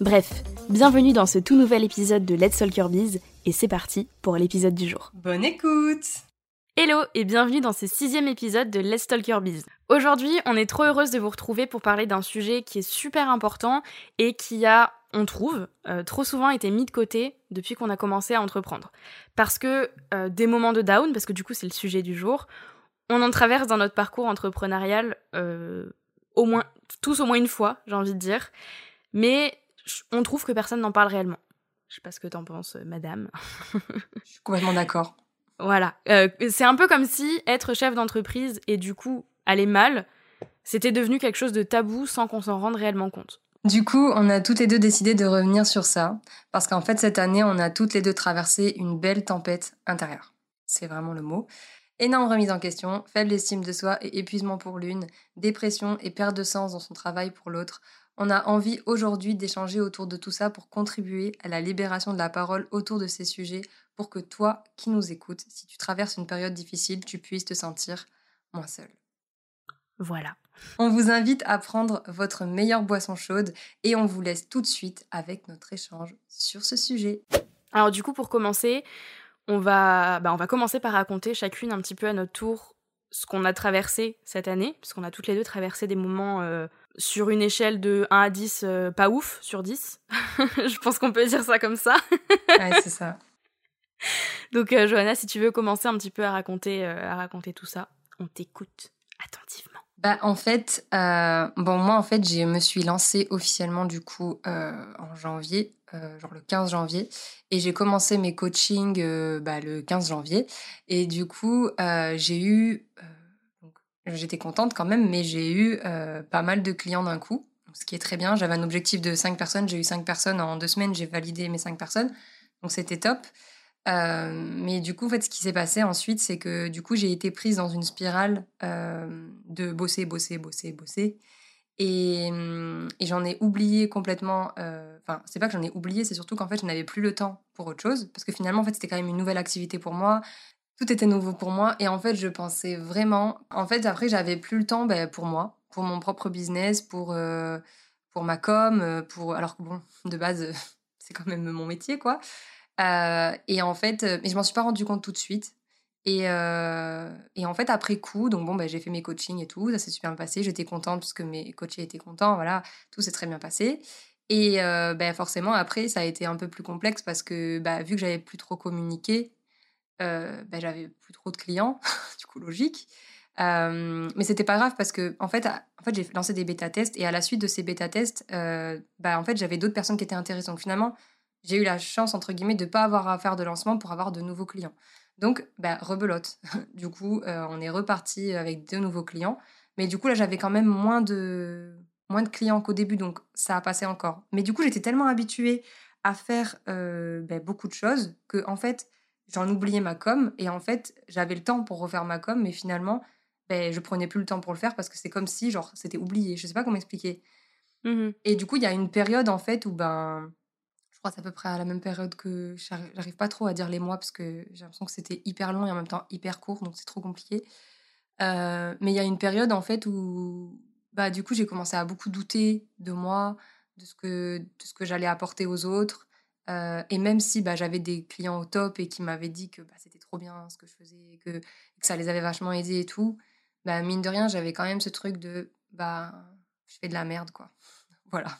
Bref, bienvenue dans ce tout nouvel épisode de Let's Talk Your Biz et c'est parti pour l'épisode du jour. Bonne écoute Hello et bienvenue dans ce sixième épisode de Let's Talk Your Biz. Aujourd'hui, on est trop heureuse de vous retrouver pour parler d'un sujet qui est super important et qui a, on trouve, euh, trop souvent été mis de côté depuis qu'on a commencé à entreprendre. Parce que euh, des moments de down, parce que du coup c'est le sujet du jour, on en traverse dans notre parcours entrepreneurial euh, au moins tous au moins une fois, j'ai envie de dire. Mais on trouve que personne n'en parle réellement. Je sais pas ce que t'en penses, euh, madame. Je suis complètement d'accord. Voilà. Euh, c'est un peu comme si être chef d'entreprise et du coup aller mal, c'était devenu quelque chose de tabou sans qu'on s'en rende réellement compte. Du coup, on a toutes les deux décidé de revenir sur ça, parce qu'en fait, cette année, on a toutes les deux traversé une belle tempête intérieure. C'est vraiment le mot. Énorme remise en question, faible estime de soi et épuisement pour l'une, dépression et perte de sens dans son travail pour l'autre. On a envie aujourd'hui d'échanger autour de tout ça pour contribuer à la libération de la parole autour de ces sujets pour que toi qui nous écoutes, si tu traverses une période difficile, tu puisses te sentir moins seul. Voilà. On vous invite à prendre votre meilleure boisson chaude et on vous laisse tout de suite avec notre échange sur ce sujet. Alors du coup, pour commencer, on va, bah, on va commencer par raconter chacune un petit peu à notre tour ce qu'on a traversé cette année, puisqu'on a toutes les deux traversé des moments euh, sur une échelle de 1 à 10, euh, pas ouf, sur 10. je pense qu'on peut dire ça comme ça. ouais, c'est ça. Donc, euh, Johanna, si tu veux commencer un petit peu à raconter, à raconter tout ça, on t'écoute attentivement. Bah, en fait, bon, moi, en fait, je me suis lancée officiellement, du coup, en janvier, genre le 15 janvier, et j'ai commencé mes coachings bah, le 15 janvier. Et du coup, j'ai eu J'étais contente quand même, mais j'ai eu euh, pas mal de clients d'un coup, ce qui est très bien. J'avais un objectif de 5 personnes, j'ai eu 5 personnes en deux semaines, j'ai validé mes 5 personnes, donc c'était top. Euh, mais du coup, en fait, ce qui s'est passé ensuite, c'est que du coup, j'ai été prise dans une spirale euh, de bosser, bosser, bosser, bosser. Et, et j'en ai oublié complètement. Enfin, c'est pas que j'en ai oublié, c'est surtout qu'en fait, je n'avais plus le temps pour autre chose. Parce que finalement, en fait, c'était quand même une nouvelle activité pour moi tout était nouveau pour moi. Et en fait, je pensais vraiment. En fait, après, j'avais plus le temps ben, pour moi, pour mon propre business, pour, euh, pour ma com, euh, pour. Alors que bon, de base, c'est quand même mon métier, quoi. Euh, et en fait, mais je m'en suis pas rendu compte tout de suite. Et, et en fait, après coup, donc bon, ben, j'ai fait mes coachings et tout, ça s'est super bien passé. J'étais contente parce que mes coachés étaient contents, voilà, tout s'est très bien passé. Et ben, forcément, après, ça a été un peu plus complexe parce que bah, vu que j'avais plus trop communiqué, euh, bah, j'avais plus trop de clients, du coup logique. Euh, mais c'était pas grave parce que en fait, en fait j'ai lancé des bêta tests et à la suite de ces bêta tests, euh, bah, en fait j'avais d'autres personnes qui étaient intéressées. Donc finalement, j'ai eu la chance entre guillemets de pas avoir à faire de lancement pour avoir de nouveaux clients. Donc bah, rebelote. du coup, on est reparti avec deux nouveaux clients. Mais du coup là, j'avais quand même moins de moins de clients qu'au début, donc ça a passé encore. Mais du coup, j'étais tellement habituée à faire bah, beaucoup de choses que en fait j'en oubliais ma com et en fait j'avais le temps pour refaire ma com mais finalement ben, je prenais plus le temps pour le faire parce que c'est comme si genre c'était oublié. Je sais pas comment expliquer. Mmh et du coup il y a une période en fait où ben je crois c'est à peu près à la même période que j'arrive pas trop à dire les mois parce que j'ai l'impression que c'était hyper long et en même temps hyper court donc c'est trop compliqué. Euh, mais il y a une période en fait où bah du coup j'ai commencé à beaucoup douter de moi de ce que de ce que j'allais apporter aux autres euh, et même si bah, j'avais des clients au top et qui m'avaient dit que bah, c'était trop bien ce que je faisais, que, que ça les avait vachement aidés et tout, bah, mine de rien, j'avais quand même ce truc de bah, je fais de la merde, quoi. voilà.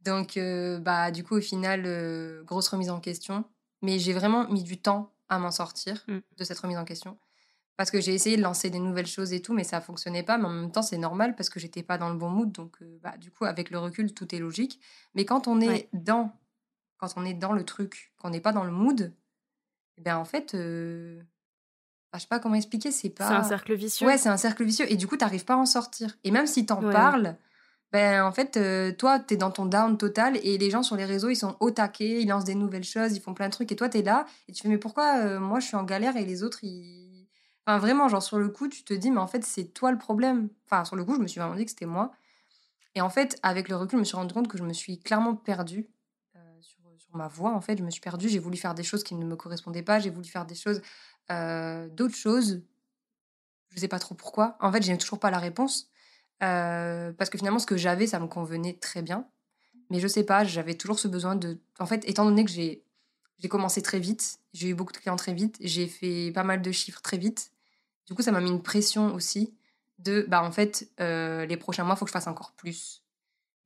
Donc, euh, bah, du coup, au final, euh, grosse remise en question. Mais j'ai vraiment mis du temps à m'en sortir Mm. de cette remise en question. Parce que j'ai essayé de lancer des nouvelles choses et tout, mais ça fonctionnait pas. Mais en même temps, c'est normal parce que j'étais pas dans le bon mood. Donc, bah, du coup, avec le recul, tout est logique. Mais quand on est Ouais. dans, quand on est dans le truc, qu'on n'est pas dans le mood, eh ben en fait, euh, bah, je sais pas comment expliquer. C'est pas. C'est un cercle vicieux. Ouais, c'est un cercle vicieux. Et du coup, t'arrives pas à en sortir. Et même si t'en Ouais. parles, ben en fait, euh, toi, t'es dans ton down total et les gens sur les réseaux, ils sont au taquet, ils lancent des nouvelles choses, ils font plein de trucs et toi, t'es là et tu fais, mais pourquoi euh, moi, je suis en galère et les autres, ils. Enfin, vraiment, genre, sur le coup, tu te dis, mais en fait, c'est toi le problème. Enfin, sur le coup, je me suis vraiment dit que c'était moi. Et en fait, avec le recul, je me suis rendu compte que je me suis clairement perdue ma voie. En fait, je me suis perdue. J'ai voulu faire des choses qui ne me correspondaient pas. J'ai voulu faire des choses, d'autres choses. Je sais pas trop pourquoi. En fait, j'ai toujours pas la réponse. Parce que finalement, ce que j'avais, ça me convenait très bien. Mais je sais pas, j'avais toujours ce besoin de. En fait, étant donné que j'ai j'ai commencé très vite, j'ai eu beaucoup de clients très vite, j'ai fait pas mal de chiffres très vite. Du coup, ça m'a mis une pression aussi de, bah en fait, les prochains mois, il faut que je fasse encore plus.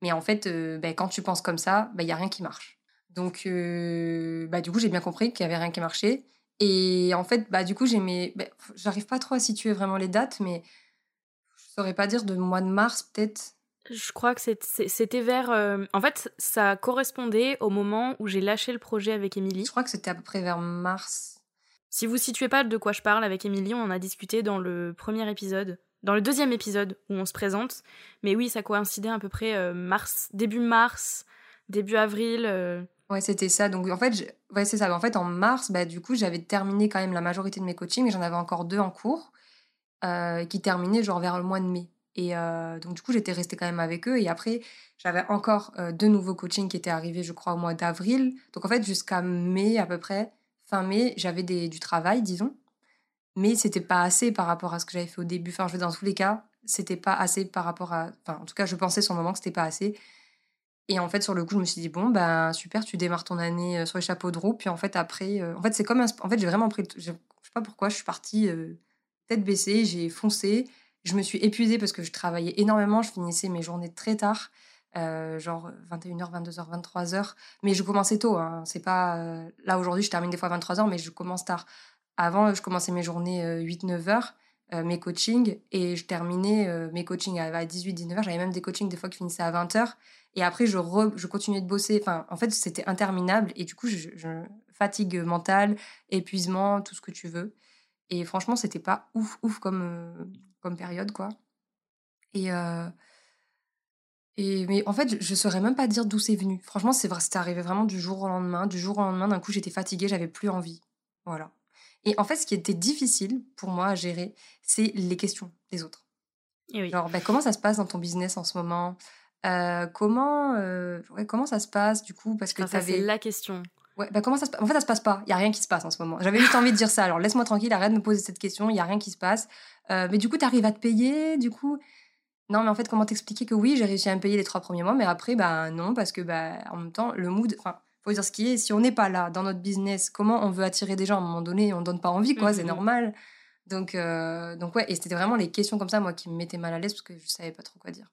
Mais en fait, euh, quand tu penses comme ça, il y n'y a rien qui marche. Donc, euh, bah, du coup, j'ai bien compris qu'il n'y avait rien qui marchait. Et en fait, bah, du coup, j'ai mes... bah, j'arrive pas trop à situer vraiment les dates, mais je saurais pas dire de mois de mars, peut-être. Je crois que c'était vers. euh, En fait, ça correspondait au moment où j'ai lâché le projet avec Émilie. Je crois que c'était à peu près vers mars. Si vous situez pas de quoi je parle avec Émilie, on en a discuté dans le premier épisode, dans le deuxième épisode où on se présente. Mais oui, ça coïncidait à peu près euh, mars, début mars, début avril. Ouais, c'était ça. Donc, en fait, ouais, c'est ça. En fait, en mars, bah, du coup, j'avais terminé quand même la majorité de mes coachings et j'en avais encore deux en cours euh, qui terminaient genre vers le mois de mai. Et euh, donc, du coup, j'étais restée quand même avec eux. Et après, j'avais encore euh, deux nouveaux coachings qui étaient arrivés, je crois, au mois d'avril. Donc, en fait, jusqu'à mai à peu près, fin mai, j'avais du travail, disons. Mais c'était pas assez par rapport à ce que j'avais fait au début. Enfin, je veux dire, dans tous les cas, c'était pas assez par rapport à. Enfin, en tout cas, je pensais sur le moment que c'était pas assez. Et en fait, sur le coup, je me suis dit, bon, ben super, tu démarres ton année euh, sur les chapeaux de roue. Puis en fait, après, euh, en fait, c'est comme un. En fait, j'ai vraiment pris. Je sais pas pourquoi, je suis partie euh, tête baissée, j'ai foncé. Je me suis épuisée parce que je travaillais énormément. Je finissais mes journées très tard, genre 21h, 22h, 23h. Mais je commençais tôt. Hein. C'est pas. Là, aujourd'hui, je termine des fois à 23h, mais je commence tard. Avant, je commençais mes journées 8-9h. mes coachings et je terminais mes coachings à 18-19h. J'avais même des coachings des fois qui finissaient à 20h. Et après, je, re- je continuais de bosser. Enfin, en fait, c'était interminable. Et du coup, je, je- fatigue mentale, épuisement, tout ce que tu veux. Et franchement, c'était pas ouf, ouf comme, euh, comme période, quoi. Et, euh, et mais en fait, je, saurais même pas dire d'où c'est venu. Franchement, c'est vrai, c'était arrivé vraiment du jour au lendemain. Du jour au lendemain, d'un coup, j'étais fatiguée, j'avais plus envie. Voilà. Et en fait, ce qui était difficile pour moi à gérer, c'est les questions des autres. Et oui. Genre, bah, comment ça se passe dans ton business en ce moment? Euh, comment, euh, ouais, comment ça se passe du coup? Parce que Enfin, ça, c'est la question. Ouais, bah comment ça se passe En fait, ça se passe pas. Il y a rien qui se passe en ce moment. J'avais juste envie de dire ça. Alors laisse-moi tranquille, arrête de me poser cette question. Il y a rien qui se passe. Euh, mais du coup, tu arrives à te payer. Du coup, non, mais en fait, comment t'expliquer que oui, j'ai réussi à me payer les trois premiers mois, mais après, bah non, parce que bah en même temps, le mood. Enfin, faut dire ce qui est. Si on n'est pas là dans notre business, comment on veut attirer des gens? À un moment donné On donne pas envie, quoi. C'est Mhm. normal. Donc, donc ouais. Et c'était vraiment les questions comme ça, moi, qui me mettaient mal à l'aise parce que je savais pas trop quoi dire.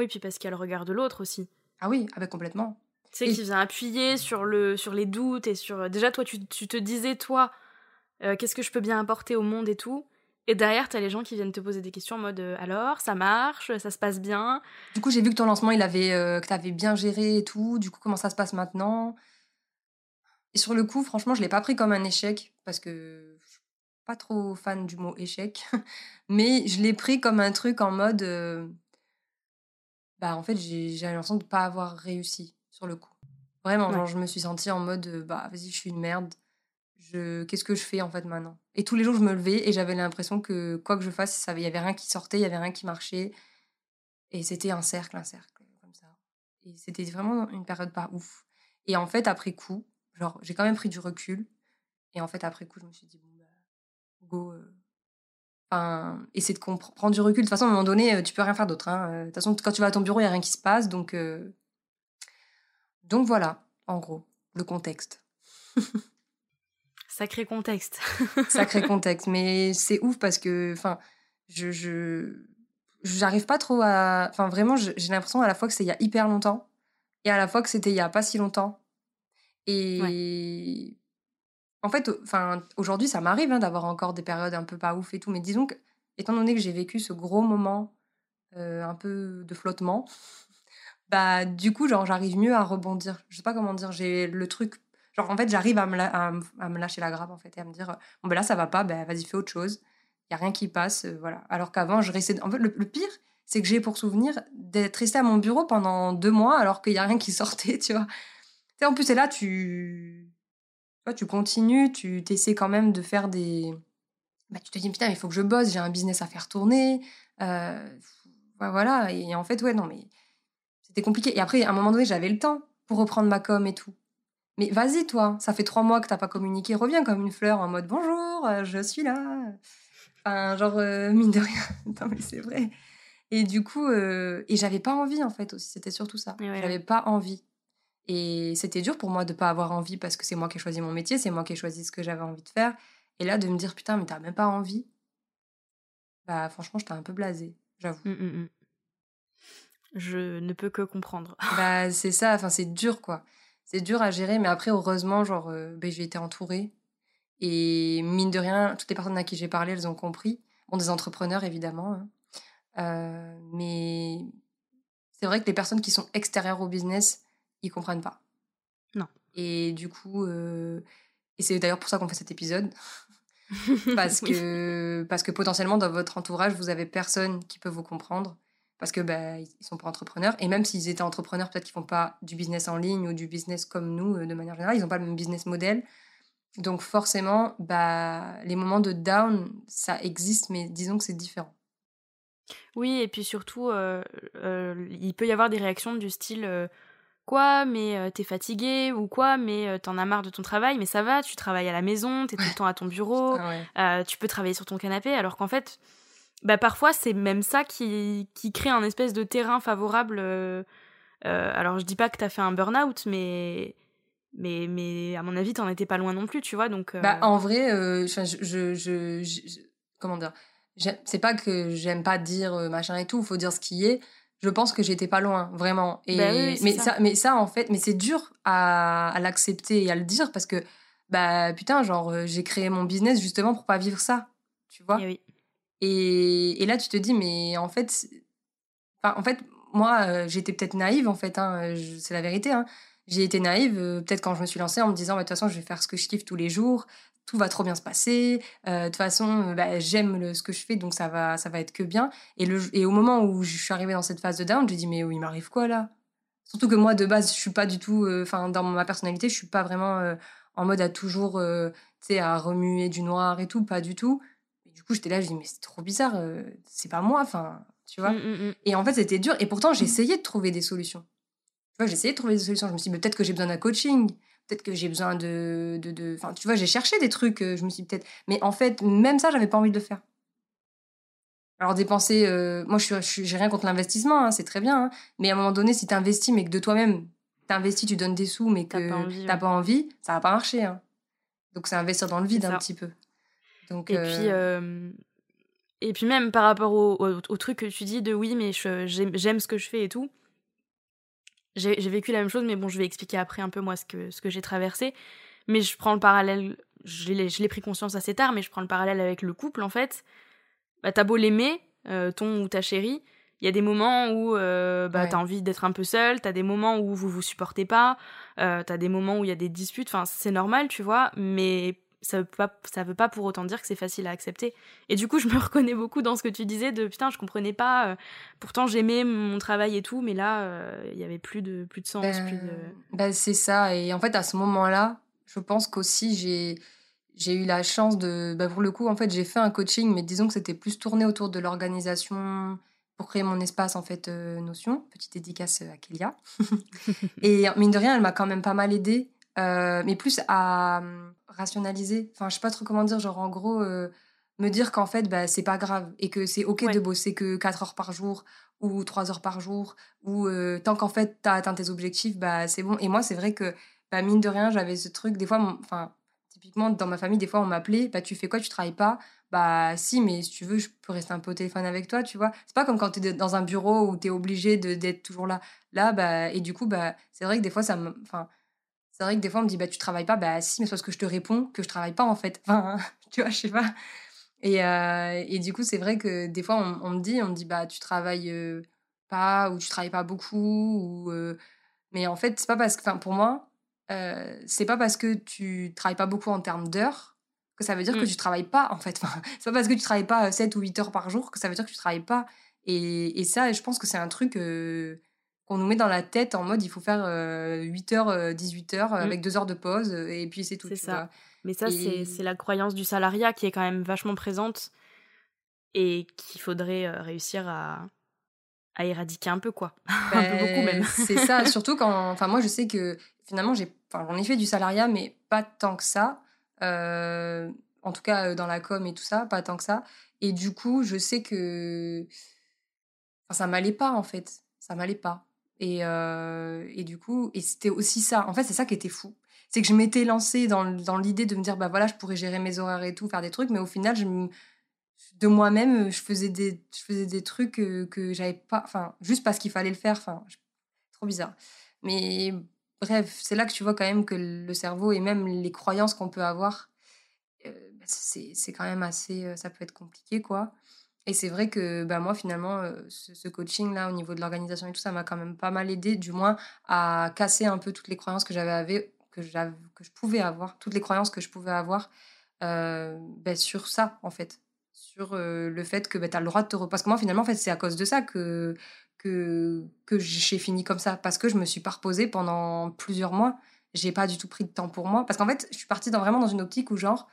Oui, puis parce qu'il y a le regard de l'autre aussi. Ah oui, ah bah complètement. Tu sais, Et- qui vient appuyer sur, le, sur les doutes et sur. Déjà, toi, tu, tu te disais, toi, euh, qu'est-ce que je peux bien apporter au monde et tout. Et derrière, t'as les gens qui viennent te poser des questions en mode euh, alors, ça marche, ça se passe bien. Du coup, j'ai vu que ton lancement, il avait, euh, que tu avais bien géré et tout. Du coup, comment ça se passe maintenant? Et sur le coup, franchement, je l'ai pas pris comme un échec parce que je suis pas trop fan du mot échec. Mais je l'ai pris comme un truc en mode. Bah, en fait, j'ai l'impression de pas avoir réussi sur le coup. Vraiment, Ouais. genre, je me suis sentie en mode euh, bah, vas-y, je suis une merde. Je... Qu'est-ce que je fais en fait maintenant? Et tous les jours, je me levais et j'avais l'impression que quoi que je fasse, il y avait rien qui sortait, il y avait rien qui marchait. Et c'était un cercle, un cercle, comme ça. Et c'était vraiment une période pas ouf. Et en fait, après coup, genre, j'ai quand même pris du recul. Et en fait, après coup, je me suis dit, bon, bah, go. euh, Enfin, essaie de prendre du recul. De toute façon, à un moment donné, euh, tu peux rien faire d'autre. hein. De toute façon, quand tu vas à ton bureau, il n'y a rien qui se passe. Donc, euh, donc voilà, en gros, le contexte. Sacré contexte. Sacré contexte. Mais c'est ouf parce que, enfin, je, je, j'arrive pas trop à. Enfin, vraiment, j'ai l'impression à la fois que c'est il y a hyper longtemps et à la fois que c'était il y a pas si longtemps. Et en fait, enfin, aujourd'hui, ça m'arrive hein, d'avoir encore des périodes un peu pas ouf et tout, mais disons que, étant donné que j'ai vécu ce gros moment euh, un peu de flottement, bah, du coup, genre, j'arrive mieux à rebondir. Je sais pas comment dire, j'ai le truc. Genre, en fait, j'arrive à, me à, me lâcher la grappe, en fait, et à me dire, bon, ben là, ça va pas, ben vas-y, fais autre chose. Il y a rien qui passe, euh, voilà. Alors qu'avant, je restais. En fait, le, pire, c'est que j'ai pour souvenir d'être resté à mon bureau pendant deux mois alors qu'il y a rien qui sortait, tu vois. En plus, c'est là, tu tu continues, tu essaies quand même de faire des. Bah, tu te dis, putain, il faut que je bosse, j'ai un business à faire tourner. Euh, voilà. Et en fait, ouais, non, mais c'était compliqué. Et après, à un moment donné, j'avais le temps pour reprendre ma com et tout. Mais vas-y, toi, ça fait trois mois que t'as pas communiqué, reviens comme une fleur en mode bonjour, euh, je suis là. Enfin, genre, euh, mine de rien. non, mais c'est vrai. Et du coup, et j'avais pas envie, en fait, aussi. C'était surtout ça. J'avais pas envie. Et c'était dur pour moi de ne pas avoir envie parce que c'est moi qui ai choisi mon métier, c'est moi qui ai choisi ce que j'avais envie de faire. Et là, de me dire, putain, mais t'as même pas envie, bah franchement, j'étais un peu blasée, j'avoue. Mmh, mmh, mmh. Je ne peux que comprendre. bah c'est ça, enfin c'est dur quoi. C'est dur à gérer, mais après, heureusement, genre, euh, ben, j'ai été entourée. Et mine de rien, toutes les personnes à qui j'ai parlé, elles ont compris. Bon, des entrepreneurs, évidemment. Hein. Euh, mais c'est vrai que les personnes qui sont extérieures au business, ils comprennent pas. Non. Et du coup, euh, et c'est d'ailleurs pour ça qu'on fait cet épisode. parce, que, parce que potentiellement, dans votre entourage, vous avez personne qui peut vous comprendre. Parce que bah, ils sont pas entrepreneurs. Et même s'ils étaient entrepreneurs, peut-être qu'ils font pas du business en ligne ou du business comme nous, euh, de manière générale. Ils n'ont pas le même business model. Donc forcément, bah, les moments de down, ça existe, mais disons que c'est différent. Oui, et puis surtout, euh, il peut y avoir des réactions du style quoi, mais euh, t'es fatigué ou quoi, mais euh, t'en as marre de ton travail, mais ça va, tu travailles à la maison, t'es tout le temps à ton bureau, euh, tu peux travailler sur ton canapé, alors qu'en fait, bah, parfois c'est même ça qui, qui crée un espèce de terrain favorable. alors je dis pas que t'as fait un burn-out, mais mais mais à mon avis t'en étais pas loin non plus, tu vois, donc. Bah en vrai, je, je, je, comment dire, c'est pas que j'aime pas dire machin et tout, faut dire ce qui est je pense que j'étais pas loin, vraiment. Et, bah mais, ça. mais ça, en fait, mais c'est dur à, l'accepter et à le dire parce que, bah putain, genre, euh, j'ai créé mon business justement pour pas vivre ça, tu vois. Et, et, et, là, tu te dis, mais en fait, en fait, moi, euh, j'étais peut-être naïve, en fait, hein, c'est la vérité. Hein. J'ai été naïve, euh, peut-être quand je me suis lancée en me disant, bah, de toute façon, je vais faire ce que je kiffe tous les jours, tout va trop bien se passer. Euh, de toute façon, bah, j'aime ce que je fais, donc ça va, ça va être que bien. Et, le, et au moment où je suis arrivée dans cette phase de down, j'ai dit, mais il m'arrive quoi là? Surtout que moi, de base, je suis pas du tout, euh, enfin, dans ma personnalité, je suis pas vraiment euh, en mode à toujours, tu sais, à remuer du noir et tout, pas du tout. Et du coup, j'étais là, je dis, mais c'est trop bizarre, c'est pas moi, enfin, tu vois. Mmh, mmh, mmh. Et en fait, c'était dur. Et pourtant, j'essayais de trouver des solutions. Tu vois, j'essayais de trouver des solutions. Je me suis dit, peut-être que j'ai besoin d'un coaching peut-être que j'ai besoin de, de, Enfin, tu vois, j'ai cherché des trucs, euh, je me suis peut-être... Mais en fait, même ça, j'avais pas envie de le faire. Alors dépenser, euh, moi je suis, j'ai rien contre l'investissement, hein, c'est très bien. Hein. mais à un moment donné, si tu investis, mais que de toi-même, tu investis, tu donnes des sous, mais que tu n'as pas envie, ça va pas marcher. Hein. Donc c'est investir dans le vide un petit peu. Donc, et, puis, euh, et puis même par rapport au, au, truc que tu dis de oui, mais j'aime ce que je fais et tout, j'ai vécu la même chose, mais bon, je vais expliquer après un peu moi ce que, ce que j'ai traversé. Mais je prends le parallèle, je l'ai pris conscience assez tard, mais je prends le parallèle avec le couple en fait. Bah, t'as beau l'aimer, euh, ton ou ta chérie, il y a des moments où euh, bah, t'as envie d'être un peu seul, t'as des moments où vous vous supportez pas, euh, t'as des moments où il y a des disputes, enfin c'est normal, tu vois, mais ça veut pas ça veut pas pour autant dire que c'est facile à accepter. Et du coup je me reconnais beaucoup dans ce que tu disais de putain je comprenais pas euh, pourtant j'aimais mon travail et tout mais là euh, il y avait plus de plus de sens ben, ben, c'est ça. Et en fait à ce moment-là je pense qu'aussi j'ai j'ai eu la chance de bah pour le coup en fait j'ai fait un coaching mais disons que c'était plus tourné autour de l'organisation pour créer mon espace en fait euh, notion petite dédicace à Kélia. Et mine de rien elle m'a quand même pas mal aidée mais plus à rationaliser. Enfin, je sais pas trop comment dire, genre en gros, euh, me dire qu'en fait, bah, c'est pas grave et que c'est ok de bosser que 4 heures par jour ou 3 heures par jour ou euh, tant qu'en fait, tu as atteint tes objectifs, bah, c'est bon. Et moi, c'est vrai que, bah, mine de rien, j'avais ce truc, des fois, enfin, typiquement, dans ma famille, des fois, on m'appelait, bah, tu fais quoi, tu travailles pas? Bah si, mais si tu veux, je peux rester un peu au téléphone avec toi, tu vois. C'est pas comme quand tu es dans un bureau où tu es obligé d'être toujours là. Là, bah, et du coup, bah, c'est vrai que des fois, ça me, enfin, c'est vrai que des fois, on me dit, bah, tu travailles pas. Bah, si, mais c'est parce que je te réponds que je travaille pas, en fait. Enfin, tu vois, je sais pas. Et, euh, et du coup, c'est vrai que des fois, on, me dit, on me dit, bah, tu travailles euh, pas ou tu travailles pas beaucoup. Ou, euh, Mais en fait, c'est pas parce que, enfin, pour moi, c'est pas parce que tu travailles pas beaucoup en termes d'heures que ça veut dire que mmh. tu travailles pas, en fait. Enfin, c'est pas parce que tu travailles pas 7 ou 8 heures par jour que ça veut dire que tu travailles pas. Et, et ça, je pense que c'est un truc qu'on nous met dans la tête en mode il faut faire 8h, 18h mmh. avec 2 heures de pause et puis c'est tout. C'est ça. Mais ça, c'est la croyance du salariat qui est quand même vachement présente et qu'il faudrait réussir à, à éradiquer un peu, quoi. un peu beaucoup même. c'est ça, surtout quand. Enfin, moi, je sais que finalement, j'ai. Enfin, j'en ai fait du salariat, mais pas tant que ça. en tout cas, dans la com et tout ça, pas tant que ça. Et du coup, je sais que. Enfin, ça m'allait pas, en fait. Ça m'allait pas. Et, et du coup, et c'était aussi ça. En fait, c'est ça qui était fou c'est que je m'étais lancée dans, dans l'idée de me dire, bah voilà, je pourrais gérer mes horaires et tout, faire des trucs, mais au final, de moi-même, je faisais des, je faisais des trucs que, que j'avais pas, enfin, juste parce qu'il fallait le faire, enfin, trop bizarre. Mais bref, c'est là que tu vois quand même que le cerveau et même les croyances qu'on peut avoir, euh, bah, c'est quand même assez, euh, ça peut être compliqué, quoi. Et c'est vrai que bah, moi, finalement, euh, ce, coaching-là, au niveau de l'organisation et tout, ça m'a quand même pas mal aidé, du moins, à casser un peu toutes les croyances que j'avais que, que je pouvais avoir, toutes les croyances que je pouvais avoir euh, ben, sur ça, en fait. Sur euh, le fait que ben, tu as le droit de te reposer. Parce que moi, finalement, en fait, c'est à cause de ça que, que, que j'ai fini comme ça. Parce que je me suis pas reposée pendant plusieurs mois. J'ai pas du tout pris de temps pour moi. Parce qu'en fait, je suis partie dans, vraiment dans une optique où, genre,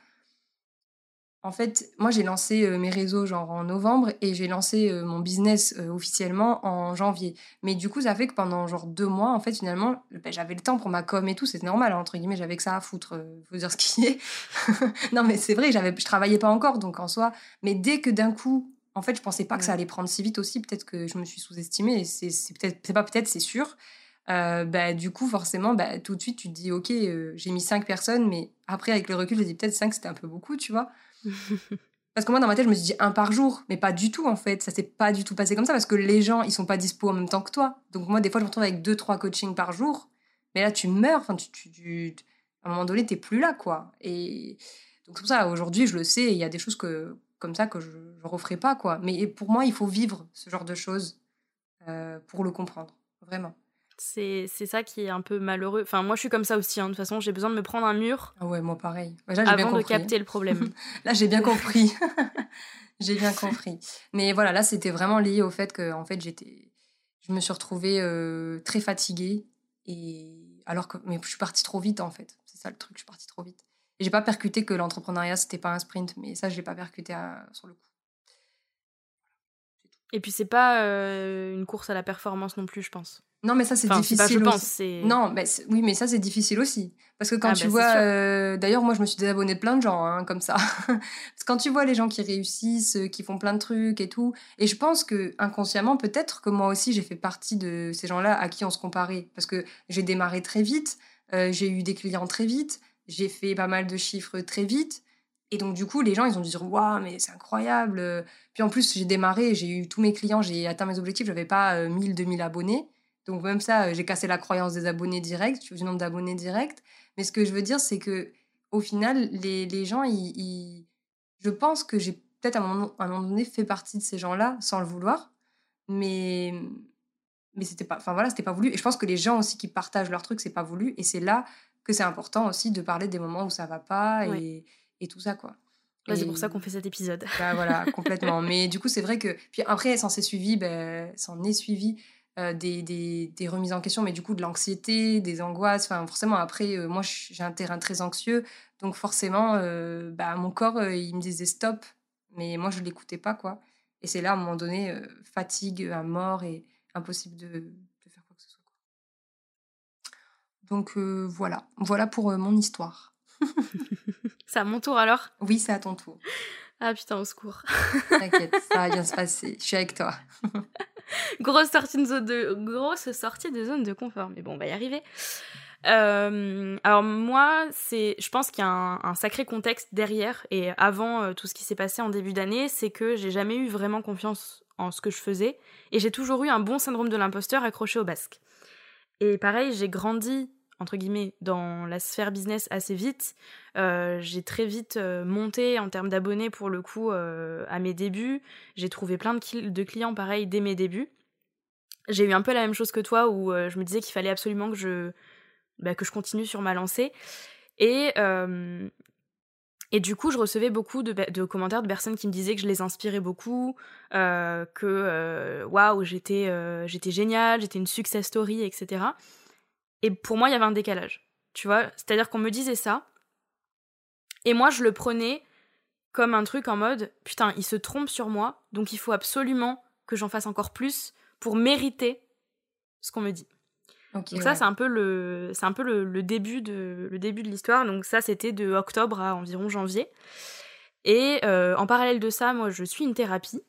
en fait, moi, j'ai lancé euh, mes réseaux genre en novembre et j'ai lancé euh, mon business euh, officiellement en janvier. Mais du coup, ça fait que pendant genre deux mois, en fait, finalement, ben, j'avais le temps pour ma com et tout. C'était normal, entre guillemets, j'avais que ça à foutre. faut dire ce qui est. non, mais c'est vrai, j'avais, je travaillais pas encore, donc en soi. Mais dès que d'un coup, en fait, je pensais pas que ça allait prendre si vite aussi. Peut-être que je me suis sous-estimée. C'est, c'est peut-être, c'est pas peut-être, c'est sûr. bah, du coup, forcément, bah, tout de suite, tu te dis, ok, j'ai mis cinq personnes, mais après, avec le recul, je dis peut-être cinq, c'était un peu beaucoup, tu vois. Parce que moi, dans ma tête, je me suis dit un par jour, mais pas du tout en fait. Ça s'est pas du tout passé comme ça parce que les gens, ils sont pas dispo en même temps que toi. Donc moi, des fois, je me retrouve avec deux, trois coachings par jour. Mais là, tu meurs. Enfin, tu, à un moment donné, t'es plus là, quoi. Et donc c'est pour ça, aujourd'hui, je le sais. Il y a des choses que, comme ça que je, je referai pas, quoi. Mais pour moi, il faut vivre ce genre de choses euh, pour le comprendre, vraiment. C'est ça qui est un peu malheureux. Enfin, moi, je suis comme ça aussi. Hein. De toute façon, j'ai besoin de me prendre un mur. Ah ouais, moi pareil. avant de capter le problème. là, j'ai bien compris. j'ai bien compris. Mais voilà, là, c'était vraiment lié au fait que, en fait, j'étais, je me suis retrouvée euh, très fatiguée et alors que, mais je suis partie trop vite en fait. C'est ça le truc, je suis partie trop vite. Et j'ai pas percuté que l'entrepreneuriat c'était pas un sprint, mais ça, je l'ai pas percuté sur le coup. Et puis c'est pas euh, une course à la performance non plus, je pense. Non, mais ça, c'est difficile. Pas, je pense, non, mais oui, mais ça, c'est difficile aussi. Parce que quand ah, tu bah, vois. Euh, d'ailleurs, moi, je me suis désabonnée de plein de gens, hein, comme ça. Parce que quand tu vois les gens qui réussissent, euh, qui font plein de trucs et tout. Et je pense que inconsciemment, peut-être que moi aussi, j'ai fait partie de ces gens-là à qui on se comparait. Parce que j'ai démarré très vite, euh, j'ai eu des clients très vite, j'ai fait pas mal de chiffres très vite. Et donc, du coup, les gens, ils ont dû dire Waouh, mais c'est incroyable. Puis en plus, j'ai démarré, j'ai eu tous mes clients, j'ai atteint mes objectifs, j'avais pas 1000, 2000 abonnés. Donc même ça, euh, j'ai cassé la croyance des abonnés directs, du nombre d'abonnés directs. Mais ce que je veux dire, c'est que au final, les, les gens, ils, je pense que j'ai peut-être à, un moment donné fait partie de ces gens-là sans le vouloir, mais mais c'était pas, enfin voilà, c'était pas voulu. Et je pense que les gens aussi qui partagent leur truc, c'est pas voulu. Et c'est là que c'est important aussi de parler des moments où ça va pas et, et tout ça quoi. c'est pour ça qu'on fait cet épisode. Bah voilà, complètement. Mais du coup, c'est vrai que puis après, s'en est suivi, ben, s'en est suivi euh, des, des, des, remises en question, mais du coup de l'anxiété, des angoisses. Enfin, forcément, après, euh, moi, j'ai un terrain très anxieux, donc forcément, euh, bah, mon corps, il me disait stop, mais moi, je l'écoutais pas, quoi. Et c'est là, à un moment donné, fatigue à mort et impossible de, de, faire quoi que ce soit. Donc voilà, voilà pour mon histoire. c'est à mon tour alors? Oui, c'est à ton tour. Ah putain, au secours. T'inquiète, ça va bien se passer. Je suis avec toi. grosse, sortie de zone de, grosse sortie de zone de confort. Mais bon, on va y arriver. Euh, alors moi, c'est, je pense qu'il y a un, sacré contexte derrière et avant euh, tout ce qui s'est passé en début d'année, c'est que j'ai jamais eu vraiment confiance en ce que je faisais et j'ai toujours eu un bon syndrome de l'imposteur accroché au basque. Et pareil, j'ai grandi entre guillemets, dans la sphère business assez vite. Euh, j'ai très vite euh, monté en termes d'abonnés pour le coup euh, à mes débuts. J'ai trouvé plein de, clients pareils dès mes débuts. J'ai eu un peu la même chose que toi où je me disais qu'il fallait absolument que je, bah, que je continue sur ma lancée. Et, et du coup, je recevais beaucoup de, de, commentaires de personnes qui me disaient que je les inspirais beaucoup, que waouh, j'étais j'étais géniale, j'étais une success story, etc. Et pour moi, il y avait un décalage. Tu vois? C'est-à-dire qu'on me disait ça. Et moi, je le prenais comme un truc en mode putain, il se trompe sur moi, donc il faut absolument que j'en fasse encore plus pour mériter ce qu'on me dit. donc ça, c'est un peu le, c'est un peu le, début de le début de l'histoire. Donc ça, c'était de octobre à environ janvier. Et euh, en parallèle de ça, moi, je suis une thérapie.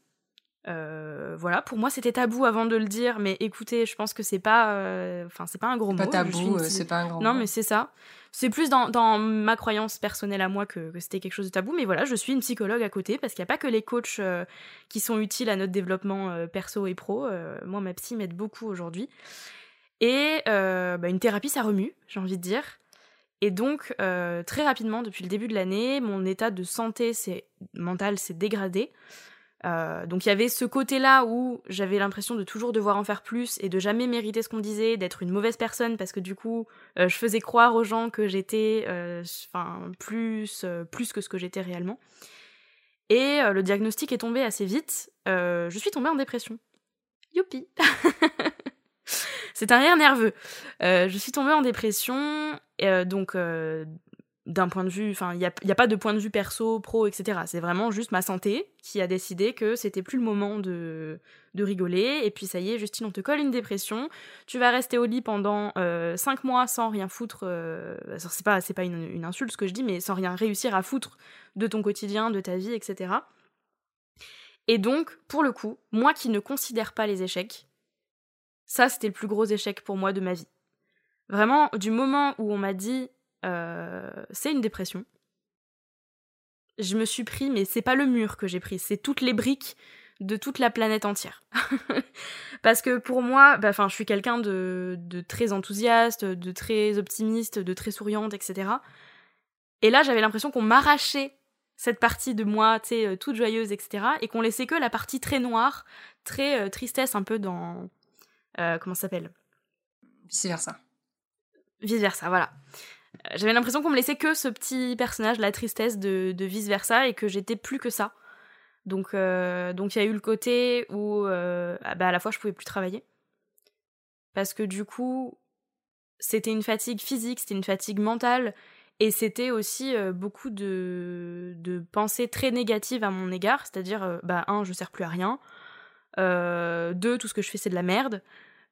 Euh, voilà, pour moi c'était tabou avant de le dire, mais écoutez, je pense que c'est pas, euh, enfin c'est pas un gros mot. Pas tabou, euh, c'est pas un grand non, mais c'est ça. C'est plus dans, dans, ma croyance personnelle à moi que, que c'était quelque chose de tabou, mais voilà, je suis une psychologue à côté parce qu'il n'y a pas que les coachs qui sont utiles à notre développement perso et pro. moi, ma psy m'aide beaucoup aujourd'hui. Et bah, une thérapie, ça remue, j'ai envie de dire. Et donc, très rapidement, depuis le début de l'année, mon état de santé mental s'est dégradé. Euh, donc il y avait ce côté-là où j'avais l'impression de toujours devoir en faire plus et de jamais mériter ce qu'on disait, d'être une mauvaise personne parce que du coup euh, je faisais croire aux gens que j'étais euh, enfin plus plus que ce que j'étais réellement. Et le diagnostic est tombé assez vite. je suis tombée en dépression. Youpi C'est un rire nerveux. je suis tombée en dépression, donc d'un point de vue, enfin, il n'y a, pas de point de vue perso, pro, etc. C'est vraiment juste ma santé qui a décidé que c'était plus le moment de, de rigoler. Et puis ça y est, Justine, on te colle une dépression. Tu vas rester au lit pendant euh, 5 mois sans rien foutre. Euh, c'est pas, pas une, une, insulte ce que je dis, mais sans rien réussir à foutre de ton quotidien, de ta vie, etc. Et donc, pour le coup, moi qui ne considère pas les échecs, ça c'était le plus gros échec pour moi de ma vie. Vraiment, du moment où on m'a dit euh, c'est une dépression. Je me suis pris, mais c'est pas le mur que j'ai pris, c'est toutes les briques de toute la planète entière. Parce que pour moi, bah, je suis quelqu'un de, de, très enthousiaste, de très optimiste, de très souriante, etc. Et là, j'avais l'impression qu'on m'arrachait cette partie de moi, tu sais, euh, toute joyeuse, etc. Et qu'on laissait que la partie très noire, très euh, tristesse, un peu dans. comment ça s'appelle? Vice versa. Vice versa, voilà. J'avais l'impression qu'on me laissait que ce petit personnage, la tristesse de, vice versa, et que j'étais plus que ça. Donc, euh, donc il y a eu le côté où, euh, ah bah, à la fois, je pouvais plus travailler. Parce que du coup, c'était une fatigue physique, c'était une fatigue mentale, et c'était aussi euh, beaucoup de, de pensées très négatives à mon égard, c'est-à-dire, bah un, je sers plus à rien, deux, tout ce que je fais c'est de la merde,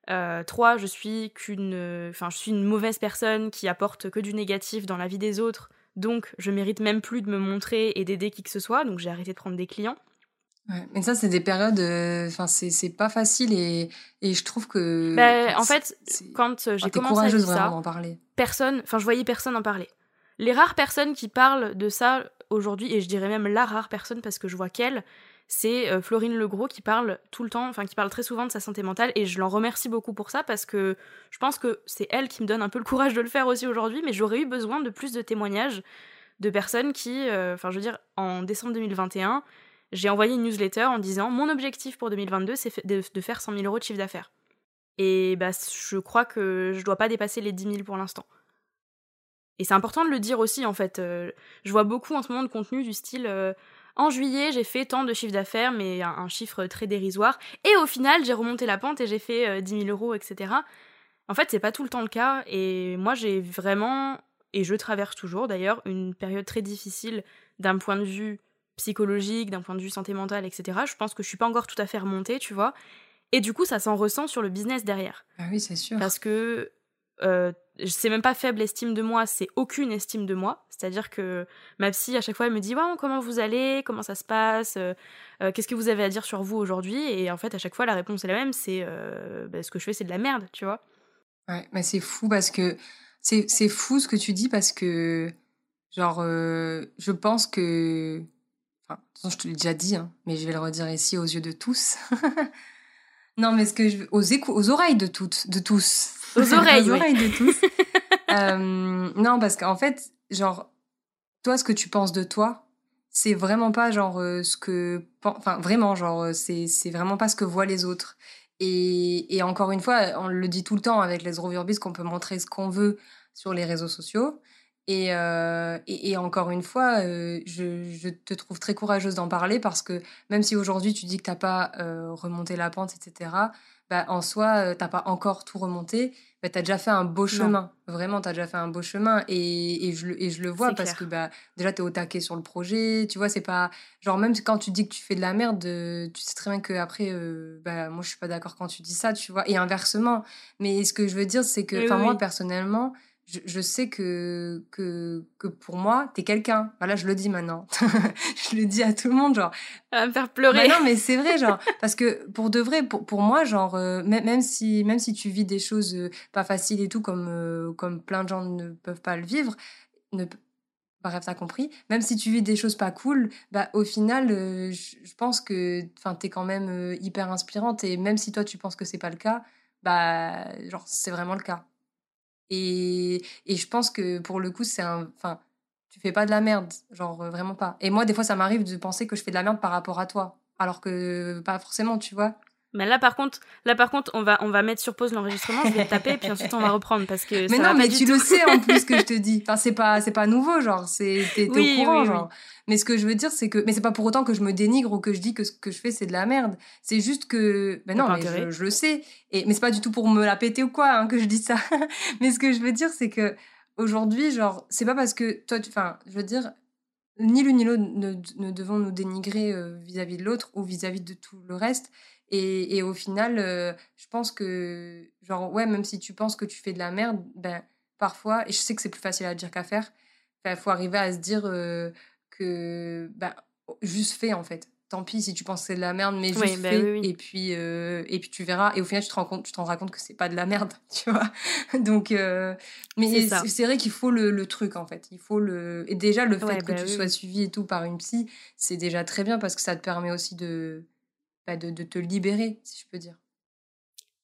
euh, trois, je suis qu'une, enfin, je suis une mauvaise personne qui apporte que du négatif dans la vie des autres. Donc, je mérite même plus de me montrer et d'aider qui que ce soit. Donc, j'ai arrêté de prendre des clients. Ouais, mais ça, c'est des périodes. Euh, enfin, c'est pas facile et, et je trouve que. Bah, en fait, quand j'ai commencé à vivre ça, parler. personne, enfin, je voyais personne en parler. Les rares personnes qui parlent de ça aujourd'hui, et je dirais même la rare personne parce que je vois qu'elle, c'est euh, Florine Legros qui parle tout le temps, enfin qui parle très souvent de sa santé mentale et je l'en remercie beaucoup pour ça parce que je pense que c'est elle qui me donne un peu le courage de le faire aussi aujourd'hui, mais j'aurais eu besoin de plus de témoignages de personnes qui, euh, enfin je veux dire, en décembre 2021, j'ai envoyé une newsletter en disant mon objectif pour 2022 c'est de, faire 100 000 euros de chiffre d'affaires. Et bah, je crois que je dois pas dépasser les 10 000 pour l'instant. Et c'est important de le dire aussi en fait. Euh, je vois beaucoup en ce moment de contenu du style en juillet, j'ai fait tant de chiffre d'affaires, mais un, chiffre très dérisoire. Et au final, j'ai remonté la pente et j'ai fait 10 euh, 000 euros, etc. En fait, c'est pas tout le temps le cas. Et moi, j'ai vraiment, et je traverse toujours d'ailleurs, une période très difficile d'un point de vue psychologique, d'un point de vue santé mentale, etc. Je pense que je suis pas encore tout à fait remontée, tu vois. Et du coup, ça s'en ressent sur le business derrière. Ah oui, c'est sûr. Parce que euh, c'est même pas faible estime de moi, c'est aucune estime de moi. C'est-à-dire que ma psy, à chaque fois, elle me dit comment vous allez? Comment ça se passe? Euh, euh, Qu'est-ce que vous avez à dire sur vous aujourd'hui? Et en fait, à chaque fois, la réponse est la même c'est bah, ce que je fais, c'est de la merde, tu vois. Ouais, mais c'est fou parce que. C'est fou ce que tu dis parce que. Genre, je pense que. Enfin, je te l'ai déjà dit, hein, mais je vais le redire ici aux yeux de tous. non, mais ce que je. Aux, aux oreilles de toutes, de tous aux oreilles, de tous. non, parce qu'en fait, genre, toi, ce que tu penses de toi, c'est vraiment pas genre euh, ce que. Enfin, vraiment, genre, euh, c'est, c'est vraiment pas ce que voient les autres. Et, et, encore une fois, on le dit tout le temps avec les Overbees qu'on peut montrer ce qu'on veut sur les réseaux sociaux. Et, euh, et, et, encore une fois, euh, je, je, te trouve très courageuse d'en parler parce que même si aujourd'hui tu dis que tu n'as pas euh, remonté la pente, etc., bah, en soi, tu n'as pas encore tout remonté, bah, tu as déjà fait un beau chemin. Vraiment, tu as déjà fait un beau chemin. Et, et, je, et je le vois parce que bah, déjà, tu es au taquet sur le projet. Tu vois, c'est pas. Genre, même quand tu dis que tu fais de la merde, tu sais très bien qu'après, bah, moi, je suis pas d'accord quand tu dis ça, tu vois. Et inversement. Mais ce que je veux dire, c'est que, enfin, moi, personnellement, je, sais que, que, que pour moi, t'es quelqu'un. Voilà, je le dis maintenant. je le dis à tout le monde, genre. À me faire pleurer. Bah non, mais c'est vrai, genre. parce que pour de vrai, pour, pour moi, genre, euh, même, si, même si tu vis des choses euh, pas faciles et tout, comme, euh, comme plein de gens ne peuvent pas le vivre, ne, bref, t'as compris. Même si tu vis des choses pas cool, bah, au final, je, pense que t'es quand même hyper inspirante. Et même si toi, tu penses que c'est pas le cas, bah, genre, c'est vraiment le cas. Et, et je pense que pour le coup, c'est un. Enfin, tu fais pas de la merde, genre vraiment pas. Et moi, des fois, ça m'arrive de penser que je fais de la merde par rapport à toi, alors que pas forcément, tu vois. Mais là par contre, là par contre, on va on va mettre sur pause l'enregistrement, je vais taper et puis ensuite on va reprendre parce que Mais non, mais tu le sais en plus que je te dis. Enfin, c'est pas c'est pas nouveau genre, c'est t'es au courant genre. Mais ce que je veux dire c'est que mais c'est pas pour autant que je me dénigre ou que je dis que ce que je fais c'est de la merde. C'est juste que ben non, mais je, le sais et mais c'est pas du tout pour me la péter ou quoi hein, que je dis ça. mais ce que je veux dire c'est que aujourd'hui genre c'est pas parce que toi enfin, je veux dire ni l'une ni l'autre ne, devons nous dénigrer euh, vis-à-vis de l'autre ou vis-à-vis de tout le reste. Et, et au final, euh, je pense que, genre, ouais, même si tu penses que tu fais de la merde, ben, parfois, et je sais que c'est plus facile à dire qu'à faire, il faut arriver à se dire euh, que, ben, juste fais en fait. Tant pis si tu penses que c'est de la merde, mais juste bah fais, et puis euh, et puis tu verras. Et au final, tu te rends compte, tu te rends compte que c'est pas de la merde, tu vois. Donc, mais c'est vrai qu'il faut le, le, truc en fait. Il faut le et déjà le fait que bah tu sois suivi et tout par une psy, c'est déjà très bien parce que ça te permet aussi de bah, de, te libérer, si je peux dire.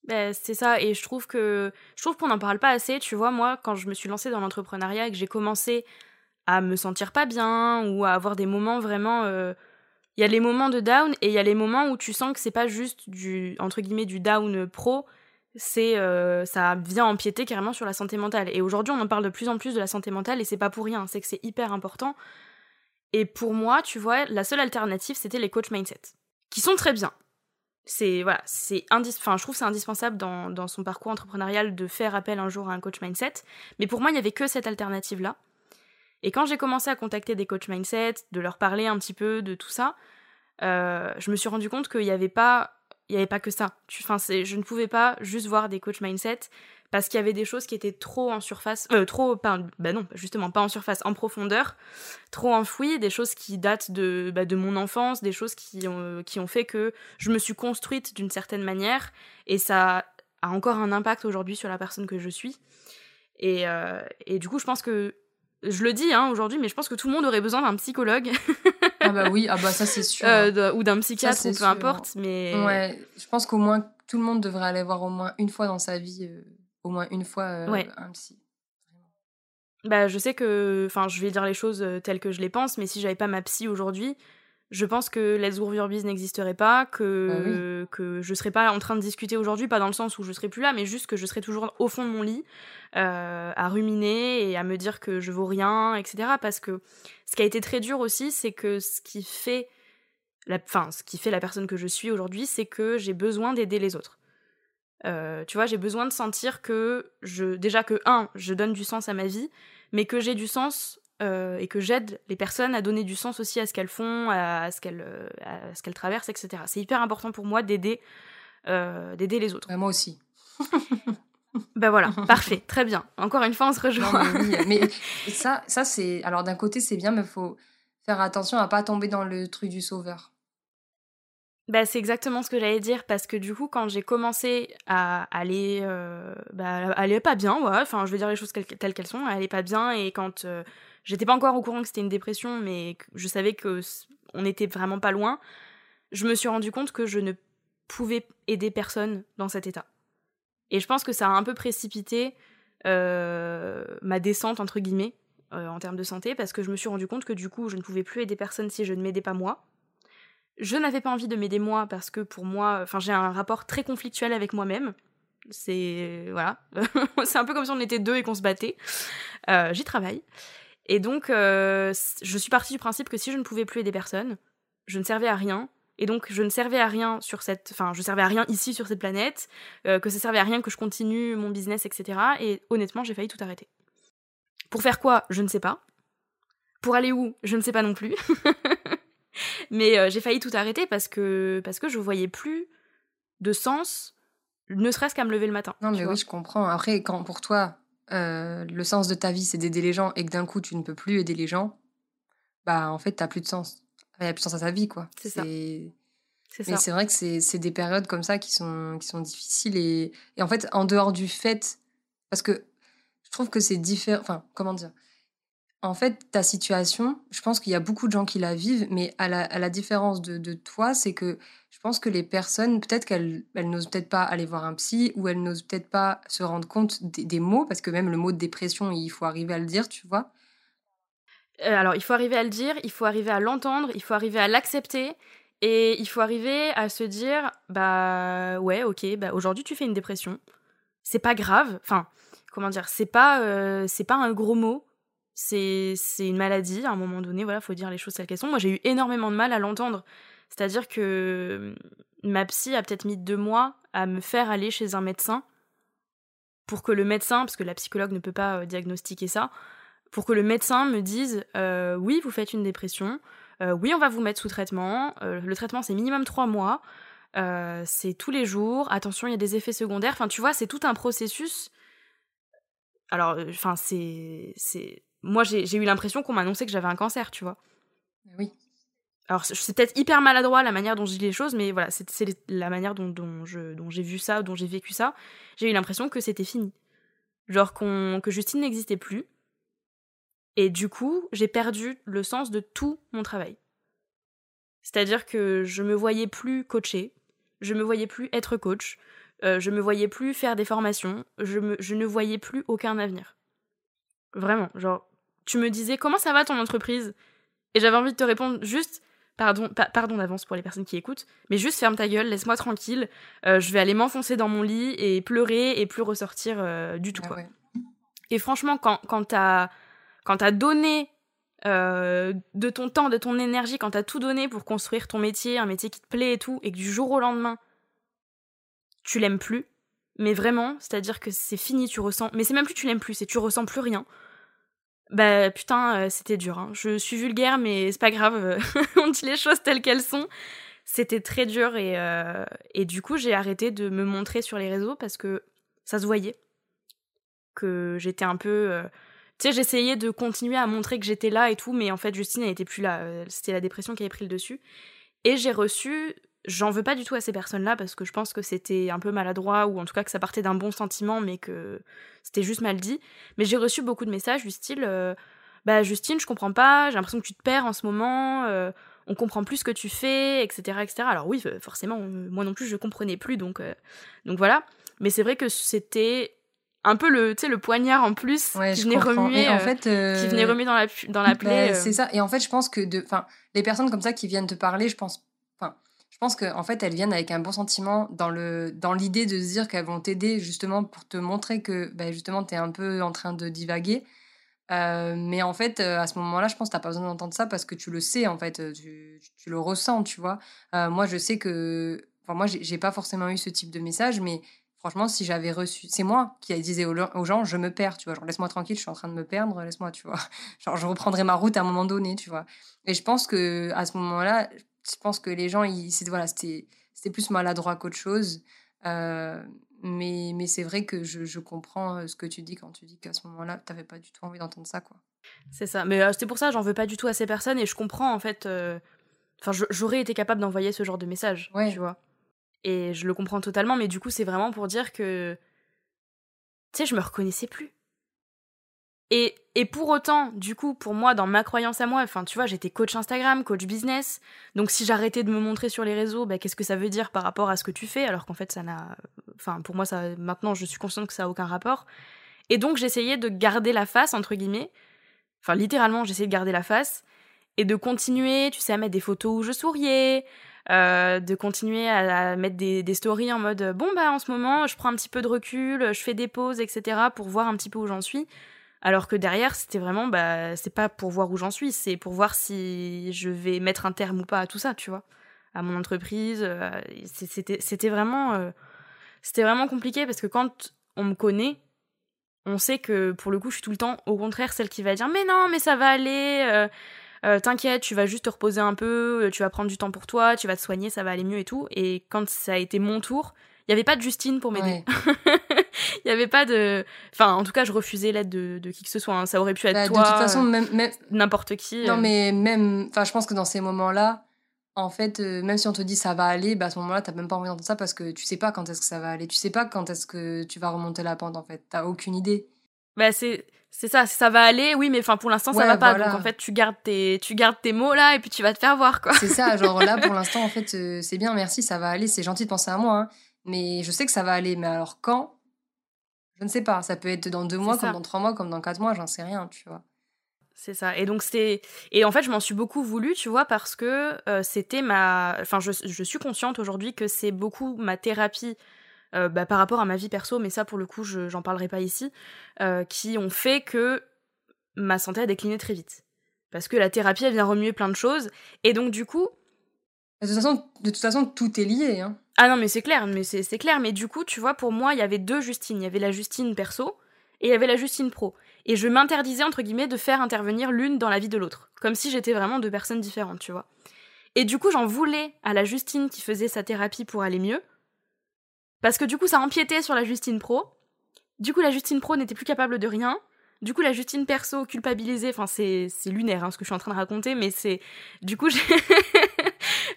Bah, c'est ça, et je trouve que je trouve qu'on n'en parle pas assez. Tu vois, moi, quand je me suis lancée dans l'entrepreneuriat et que j'ai commencé à me sentir pas bien ou à avoir des moments vraiment. Euh, il y a les moments de down et il y a les moments où tu sens que c'est pas juste du entre guillemets du down pro, c'est euh, ça vient empiéter carrément sur la santé mentale. Et aujourd'hui, on en parle de plus en plus de la santé mentale et c'est pas pour rien, c'est que c'est hyper important. Et pour moi, tu vois, la seule alternative, c'était les coach mindset qui sont très bien. C'est voilà, c'est enfin je trouve c'est indispensable dans, dans, son parcours entrepreneurial de faire appel un jour à un coach mindset. Mais pour moi, il n'y avait que cette alternative là. Et quand j'ai commencé à contacter des coach mindset, de leur parler un petit peu de tout ça, euh, je me suis rendu compte qu'il n'y avait pas il y avait pas que ça. Enfin, je ne pouvais pas juste voir des coach mindset parce qu'il y avait des choses qui étaient trop en surface, euh, trop, pas, bah non, justement pas en surface, en profondeur, trop enfouies, des choses qui datent de, bah, de mon enfance, des choses qui ont, qui ont fait que je me suis construite d'une certaine manière, et ça a encore un impact aujourd'hui sur la personne que je suis. Et, euh, et du coup, je pense que, je le dis hein, aujourd'hui, mais je pense que tout le monde aurait besoin d'un psychologue. ah bah oui, ah bah ça c'est sûr. Euh, ou d'un psychiatre, ou peu importe, mais... Ouais, je pense qu'au moins, tout le monde devrait aller voir au moins une fois dans sa vie au moins une fois euh, un psy. Bah, je sais que, enfin, je vais dire les choses euh, telles que je les pense, mais si j'avais pas ma psy aujourd'hui, je pense que Let's Groove Your n'existerait pas, que, bah que je serais pas en train de discuter aujourd'hui, pas dans le sens où je serais plus là, mais juste que je serais toujours au fond de mon lit, euh, à ruminer et à me dire que je vaux rien, etc. Parce que ce qui a été très dur aussi, c'est que ce qui fait la, enfin, ce qui fait la personne que je suis aujourd'hui, c'est que j'ai besoin d'aider les autres. Euh, tu vois, j'ai besoin de sentir que je, déjà que un, je donne du sens à ma vie, mais que j'ai du sens euh, et que j'aide les personnes à donner du sens aussi à ce qu'elles font, à, ce qu'elles, euh, à ce qu'elles traversent, etc. C'est hyper important pour moi d'aider, d'aider les autres. Bah, moi aussi. ben voilà, parfait, très bien. Encore une fois, on se rejoint. mais, ça, ça c'est, alors d'un côté c'est bien, mais il faut faire attention à pas tomber dans le truc du sauveur. Bah, c'est exactement ce que j'allais dire parce que du coup quand j'ai commencé à aller euh, bah, aller pas bien ouais enfin je veux dire les choses telles qu'elles sont aller pas bien et quand euh, j'étais pas encore au courant que c'était une dépression mais je savais que on était vraiment pas loin je me suis rendu compte que je ne pouvais aider personne dans cet état et je pense que ça a un peu précipité ma descente, entre guillemets, en termes de santé, parce que je me suis rendu compte que du coup, je ne pouvais plus aider personne si je ne m'aidais pas moi. Je n'avais pas envie de m'aider moi parce que pour moi, enfin, j'ai un rapport très conflictuel avec moi-même. C'est voilà, c'est un peu comme si on était deux et qu'on se battait. Euh, j'y travaille. Et donc, euh, je suis partie du principe que si je ne pouvais plus aider personne, je ne servais à rien. Et donc, je ne servais à rien sur cette, enfin, je servais à rien ici sur cette planète, euh, que ça servait à rien que je continue mon business, etc. Et honnêtement, j'ai failli tout arrêter. Pour faire quoi? Je ne sais pas. Pour aller où? Je ne sais pas non plus. Mais euh, j'ai failli tout arrêter parce que, parce que je voyais plus de sens, ne serait-ce qu'à me lever le matin. Non, mais oui, je comprends. Après, quand pour toi, euh, le sens de ta vie, c'est d'aider les gens et que d'un coup, tu ne peux plus aider les gens, bah, en fait, t'as plus de sens. Il n'y a plus de sens à ta vie, quoi. C'est ça. Mais c'est vrai que c'est des périodes comme ça qui sont, qui sont difficiles. Et, et en fait, en dehors du fait. Parce que je trouve que c'est différent. Enfin, comment dire en fait, ta situation, je pense qu'il y a beaucoup de gens qui la vivent, mais à la, différence de, toi, c'est que je pense que les personnes, peut-être qu'elles n'osent peut-être pas aller voir un psy, ou elles n'osent peut-être pas se rendre compte des, mots, parce que même le mot de dépression, il faut arriver à le dire, tu vois. Euh, alors, il faut arriver à le dire, il faut arriver à l'entendre, il faut arriver à l'accepter, et il faut arriver à se dire, bah ouais, ok, bah aujourd'hui tu fais une dépression, c'est pas grave, enfin, comment dire, c'est pas, euh, c'est pas un gros mot c'est une maladie, à un moment donné, voilà, faut dire les choses telles qu'elles sont. Moi, j'ai eu énormément de mal à l'entendre. C'est-à-dire que ma psy a peut-être mis deux mois à me faire aller chez un médecin pour que le médecin, parce que la psychologue ne peut pas euh, diagnostiquer ça, pour que le médecin me dise euh, oui, vous faites une dépression, euh, oui, on va vous mettre sous traitement, le traitement c'est minimum trois mois, c'est tous les jours, attention, il y a des effets secondaires, enfin tu vois, c'est tout un processus. Alors, enfin, c'est moi, j'ai eu l'impression qu'on m'annonçait que j'avais un cancer, tu vois. Oui. Alors, c'est peut-être hyper maladroit la manière dont je dis les choses, mais voilà, c'est la manière dont, dont j'ai vu ça, dont j'ai vécu ça. J'ai eu l'impression que c'était fini. Genre que Justine n'existait plus. Et du coup, j'ai perdu le sens de tout mon travail. C'est-à-dire que je me voyais plus coacher, je me voyais plus être coach, euh, je me voyais plus faire des formations, je, me, je ne voyais plus aucun avenir. Vraiment, genre, tu me disais comment ça va ton entreprise? Et j'avais envie de te répondre juste pardon, pardon d'avance pour les personnes qui écoutent, mais juste ferme ta gueule, laisse-moi tranquille, euh, je vais aller m'enfoncer dans mon lit et pleurer et plus ressortir euh, du tout. Ah et franchement, quand, quand t'as donné euh, de ton temps, de ton énergie, quand t'as tout donné pour construire ton métier, un métier qui te plaît et tout, et que du jour au lendemain, tu l'aimes plus, mais vraiment, c'est-à-dire que c'est fini, tu ressens. Mais c'est même plus tu l'aimes plus, c'est tu ressens plus rien. Bah putain, euh, c'était dur. Hein. Je suis vulgaire, mais c'est pas grave. Euh, on dit les choses telles qu'elles sont. C'était très dur et, euh, et du coup j'ai arrêté de me montrer sur les réseaux parce que ça se voyait que j'étais un peu. Tu sais, j'essayais de continuer à montrer que j'étais là et tout, mais en fait Justine elle était plus là. C'était la dépression qui avait pris le dessus. Et j'ai reçu J'en veux pas du tout à ces personnes-là parce que je pense que c'était un peu maladroit ou en tout cas que ça partait d'un bon sentiment mais que c'était juste mal dit. Mais j'ai reçu beaucoup de messages du style euh, Bah Justine, je comprends pas, j'ai l'impression que tu te perds en ce moment, euh, on comprend plus ce que tu fais, etc. etc. Alors oui, forcément, moi non plus je comprenais plus donc, euh, donc voilà. Mais c'est vrai que c'était un peu le, le poignard en plus qui, venait remuer, en fait, qui venait remuer dans la, dans la plaie. Bah, c'est ça. Et en fait, je pense que de, les personnes comme ça qui viennent te parler, je pense je pense qu'en en fait, elles viennent avec un bon sentiment dans dans l'idée de se dire qu'elles vont t'aider justement pour te montrer que bah, justement, tu es un peu en train de divaguer. Euh, mais en fait, euh, à ce moment-là, je pense que tu pas besoin d'entendre ça parce que tu le sais, en fait, euh, tu, le ressens, tu vois. moi, je sais que... Enfin, moi, j'ai pas forcément eu ce type de message, mais franchement, si j'avais reçu... C'est moi qui disais aux, gens, je me perds, tu vois. Genre, laisse-moi tranquille, je suis en train de me perdre, laisse-moi, tu vois. Genre, je reprendrai ma route à un moment donné, tu vois. Et je pense que à ce moment-là, je pense que les gens, c'était voilà, plus maladroit qu'autre chose. Euh, mais, mais c'est vrai que je, je, comprends euh, ce que tu dis quand tu dis qu'à ce moment-là, tu n'avais pas du tout envie d'entendre ça. quoi. C'est ça. Mais euh, c'est pour ça, j'en veux pas du tout à ces personnes et je comprends en fait. Enfin, j'aurais été capable d'envoyer ce genre de message, tu vois. Et je le comprends totalement, mais du coup, c'est vraiment pour dire que. Tu sais, je me reconnaissais plus. Et, pour autant, du coup, pour moi, dans ma croyance à moi, enfin, tu vois, j'étais coach Instagram, coach business. Donc, si j'arrêtais de me montrer sur les réseaux, bah, qu'est-ce que ça veut dire par rapport à ce que tu fais? Alors qu'en fait, ça n'a. Enfin, pour moi, ça, maintenant, je suis consciente que ça n'a aucun rapport. Et donc j'essayais de garder la face, entre guillemets. Enfin, littéralement, j'essayais de garder la face. Et de continuer, tu sais, à mettre des photos où je souriais. Euh, de continuer à, mettre des, des, stories en mode bon bah en ce moment je prends un petit peu de recul, je fais des pauses etc pour voir un petit peu où j'en suis alors que derrière c'était vraiment bah c'est pas pour voir où j'en suis c'est pour voir si je vais mettre un terme ou pas à tout ça tu vois à mon entreprise euh, c'était c'était vraiment euh, c'était vraiment compliqué parce que quand on me connaît on sait que pour le coup je suis tout le temps au contraire celle qui va dire mais non mais ça va aller euh, t'inquiète, tu vas juste te reposer un peu, euh, tu vas prendre du temps pour toi, tu vas te soigner, ça va aller mieux et tout. Et quand ça a été mon tour, il n'y avait pas de Justine pour m'aider. Il n'y avait pas de. Enfin, en tout cas, je refusais l'aide de, de, qui que ce soit. Hein. Ça aurait pu être bah, toi. De toute façon, même. N'importe qui. Non, euh. mais même. Enfin, je pense que dans ces moments-là, en fait, même si on te dit ça va aller, bah à ce moment-là, t'as même pas envie d'entendre ça parce que tu sais pas quand est-ce que ça va aller. Tu sais pas quand est-ce que tu vas remonter la pente, en fait. T'as aucune idée. Bah, c'est c'est ça, ça va aller, oui, mais enfin pour l'instant ça va pas. Donc en fait tu gardes tes, tu gardes tes mots là et puis tu vas te faire voir quoi. C'est ça, genre là pour l'instant en fait euh, c'est bien, merci, ça va aller, c'est gentil de penser à moi, hein. mais je sais que ça va aller. Mais alors quand Je ne sais pas. Ça peut être dans deux mois, comme dans trois mois, comme dans quatre mois, j'en sais rien, tu vois. C'est ça. Et donc c'est et en fait je m'en suis beaucoup voulu, tu vois, parce que euh, c'était ma, enfin je, je suis consciente aujourd'hui que c'est beaucoup ma thérapie euh, bah, par rapport à ma vie perso, mais ça pour le coup je, j'en parlerai pas ici, euh, qui ont fait que ma santé a décliné très vite. Parce que la thérapie elle vient remuer plein de choses, et donc du coup... De toute façon, de toute façon tout est lié. Hein. Ah non mais c'est clair, mais c'est, clair, mais du coup tu vois pour moi il y avait deux Justines, il y avait la Justine perso, et il y avait la Justine pro. Et je m'interdisais, entre guillemets, de faire intervenir l'une dans la vie de l'autre. Comme si j'étais vraiment deux personnes différentes, tu vois. Et du coup, j'en voulais à la Justine qui faisait sa thérapie pour aller mieux, parce que du coup, ça empiétait sur la Justine Pro. Du coup, la Justine Pro n'était plus capable de rien. Du coup, la Justine perso culpabilisée, enfin, c'est, lunaire hein, ce que je suis en train de raconter, mais c'est. Du coup, j'ai.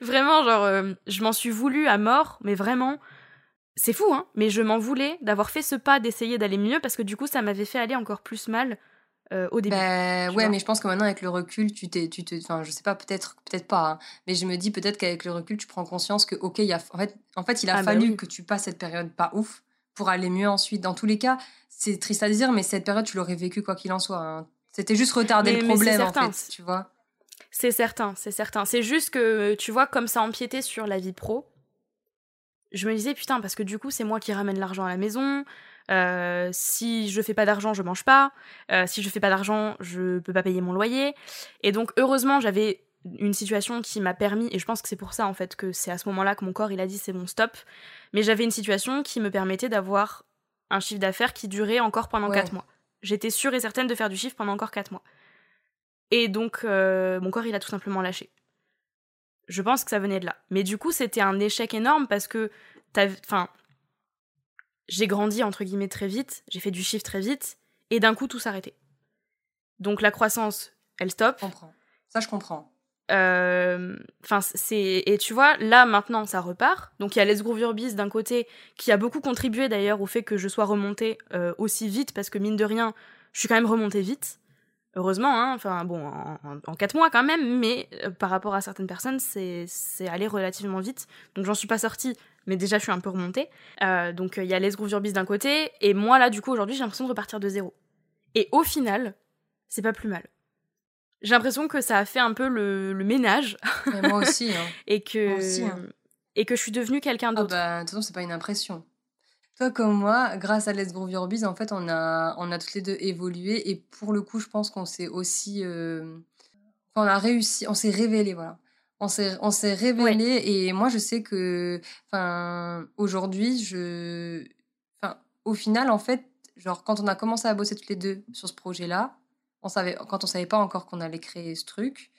vraiment, genre, euh, je m'en suis voulu à mort, mais vraiment. C'est fou, hein, mais je m'en voulais d'avoir fait ce pas d'essayer d'aller mieux parce que du coup, ça m'avait fait aller encore plus mal euh, au début. Bah, ouais, mais je pense que maintenant, avec le recul, tu t'es, tu te, enfin, je sais pas, peut-être, peut-être pas, hein, mais je me dis peut-être qu'avec le recul, tu prends conscience que, ok, il a, en fait, en fait, il a ah bah fallu que tu passes cette période pas ouf pour aller mieux ensuite. Dans tous les cas, c'est triste à dire, mais cette période, tu l'aurais vécu quoi qu'il en soit. Hein. C'était juste retarder le problème, en fait, tu vois. C'est certain, c'est certain. C'est juste que, tu vois, comme ça empiétait sur la vie pro, je me disais, putain, parce que du coup, c'est moi qui ramène l'argent à la maison, euh, si je fais pas d'argent, je mange pas. Euh, si je fais pas d'argent, je peux pas payer mon loyer. Et donc, heureusement, j'avais une situation qui m'a permis, et je pense que c'est pour ça en fait que c'est à ce moment-là que mon corps il a dit c'est bon stop, mais j'avais une situation qui me permettait d'avoir un chiffre d'affaires qui durait encore pendant 4 mois. J'étais sûre et certaine de faire du chiffre pendant encore 4 mois. Et donc euh, mon corps il a tout simplement lâché. Je pense que ça venait de là. Mais du coup c'était un échec énorme parce que enfin j'ai grandi entre guillemets très vite, j'ai fait du chiffre très vite, et d'un coup tout s'arrêtait. Donc la croissance, elle stoppe. Je comprends. Ça je comprends. Euh, enfin, c'est et tu vois là maintenant ça repart. Donc il y a Les Groove d'un côté qui a beaucoup contribué d'ailleurs au fait que je sois remontée euh, aussi vite parce que mine de rien, je suis quand même remontée vite. Heureusement, hein, enfin bon, en, en, quatre mois quand même, mais euh, par rapport à certaines personnes, c'est allé relativement vite. Donc j'en suis pas sortie, mais déjà je suis un peu remontée. Euh, donc il y a les Groove d'un côté, et moi là du coup aujourd'hui j'ai l'impression de repartir de zéro. Et au final, c'est pas plus mal. J'ai l'impression que ça a fait un peu le, ménage. moi aussi. Hein. et que hein. et que je suis devenue quelqu'un ah d'autre. bah de toute façon c'est pas une impression. Toi comme moi, grâce à Let's Groove Your Biz, en fait, on a, on a toutes les deux évolué. Et pour le coup, je pense qu'on s'est aussi... Euh, on a réussi, on s'est révélé, voilà on s'est on s'est révélé et moi je sais que enfin aujourd'hui je enfin au final en fait genre quand on a commencé à bosser toutes les deux sur ce projet là on savait quand on savait pas encore qu'on allait créer ce truc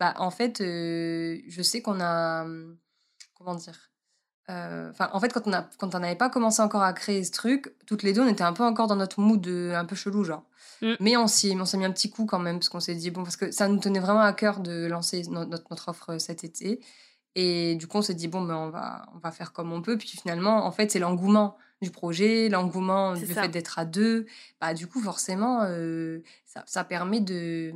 bah en fait euh, je sais qu'on a comment dire enfin en fait quand on a quand on n'avait pas commencé encore à créer ce truc toutes les deux on était un peu encore dans notre mood un peu chelou genre Mm. Mais on s'est, on s'est mis un petit coup quand même, parce qu'on s'est dit, bon, parce que ça nous tenait vraiment à cœur de lancer notre, notre offre cet été. Et du coup, on s'est dit, bon, ben, on, va, on va faire comme on peut. Puis finalement, en fait, c'est l'engouement du projet, l'engouement du fait d'être à deux. Bah, du coup, forcément, euh, ça, ça, permet de.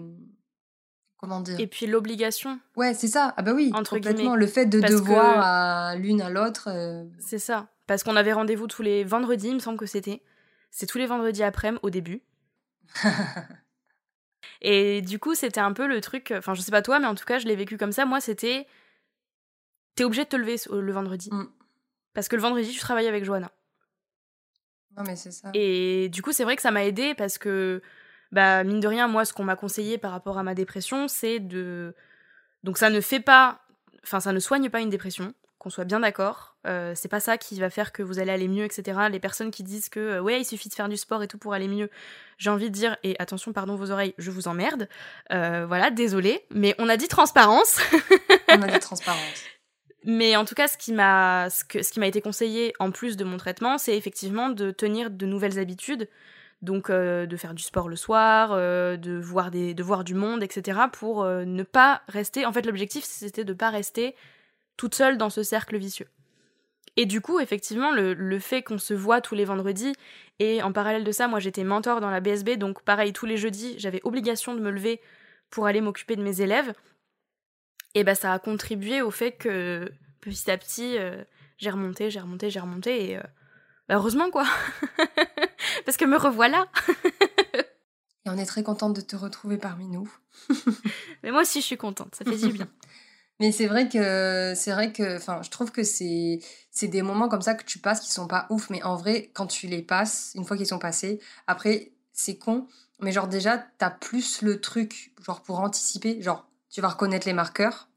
Comment dire Et puis l'obligation. Ouais, c'est ça. Ah, bah oui, entre complètement. Le fait de devoir l'une à l'autre. Euh, c'est ça. Parce qu'on avait rendez-vous tous les vendredis, il me semble que c'était. c'est tous les vendredis après-midi au début. et du coup, c'était un peu le truc. Enfin, je sais pas toi, mais en tout cas, je l'ai vécu comme ça. Moi, c'était. T'es obligé de te lever le vendredi. Mm. Parce que le vendredi, tu travailles avec Johanna. Non, mais c'est ça. Et du coup, c'est vrai que ça m'a aidé parce que, bah, mine de rien, moi, ce qu'on m'a conseillé par rapport à ma dépression, c'est de. Donc, ça ne fait pas. Enfin, ça ne soigne pas une dépression qu'on soit bien d'accord. Euh, c'est pas ça qui va faire que vous allez aller mieux, etc. Les personnes qui disent que euh, ouais, il suffit de faire du sport et tout pour aller mieux, j'ai envie de dire, et attention, pardon vos oreilles, je vous emmerde. Euh, voilà, désolé, mais on a dit transparence. on a dit transparence. Mais en tout cas, ce qui m'a ce, ce qui m'a été conseillé en plus de mon traitement, c'est effectivement de tenir de nouvelles habitudes. Donc de faire du sport le soir, de voir des de voir du monde, etc. pour ne pas rester. En fait, l'objectif c'était de ne pas rester toute seule dans ce cercle vicieux. Et du coup, effectivement, le, fait qu'on se voit tous les vendredis, et en parallèle de ça, moi j'étais mentor dans la BSB, donc pareil, tous les jeudis, j'avais obligation de me lever pour aller m'occuper de mes élèves, et bah ça a contribué au fait que petit à petit, euh, j'ai remonté, j'ai remonté, j'ai remonté, et euh, bah, heureusement quoi Parce que me revoilà Et on est très contente de te retrouver parmi nous. Mais moi aussi je suis contente, ça fait du bien. Mais c'est vrai que c'est vrai que enfin je trouve que c'est c'est des moments comme ça que tu passes qui sont pas ouf mais en vrai quand tu les passes une fois qu'ils sont passés après c'est con mais genre déjà t'as plus le truc genre pour anticiper genre tu vas reconnaître les marqueurs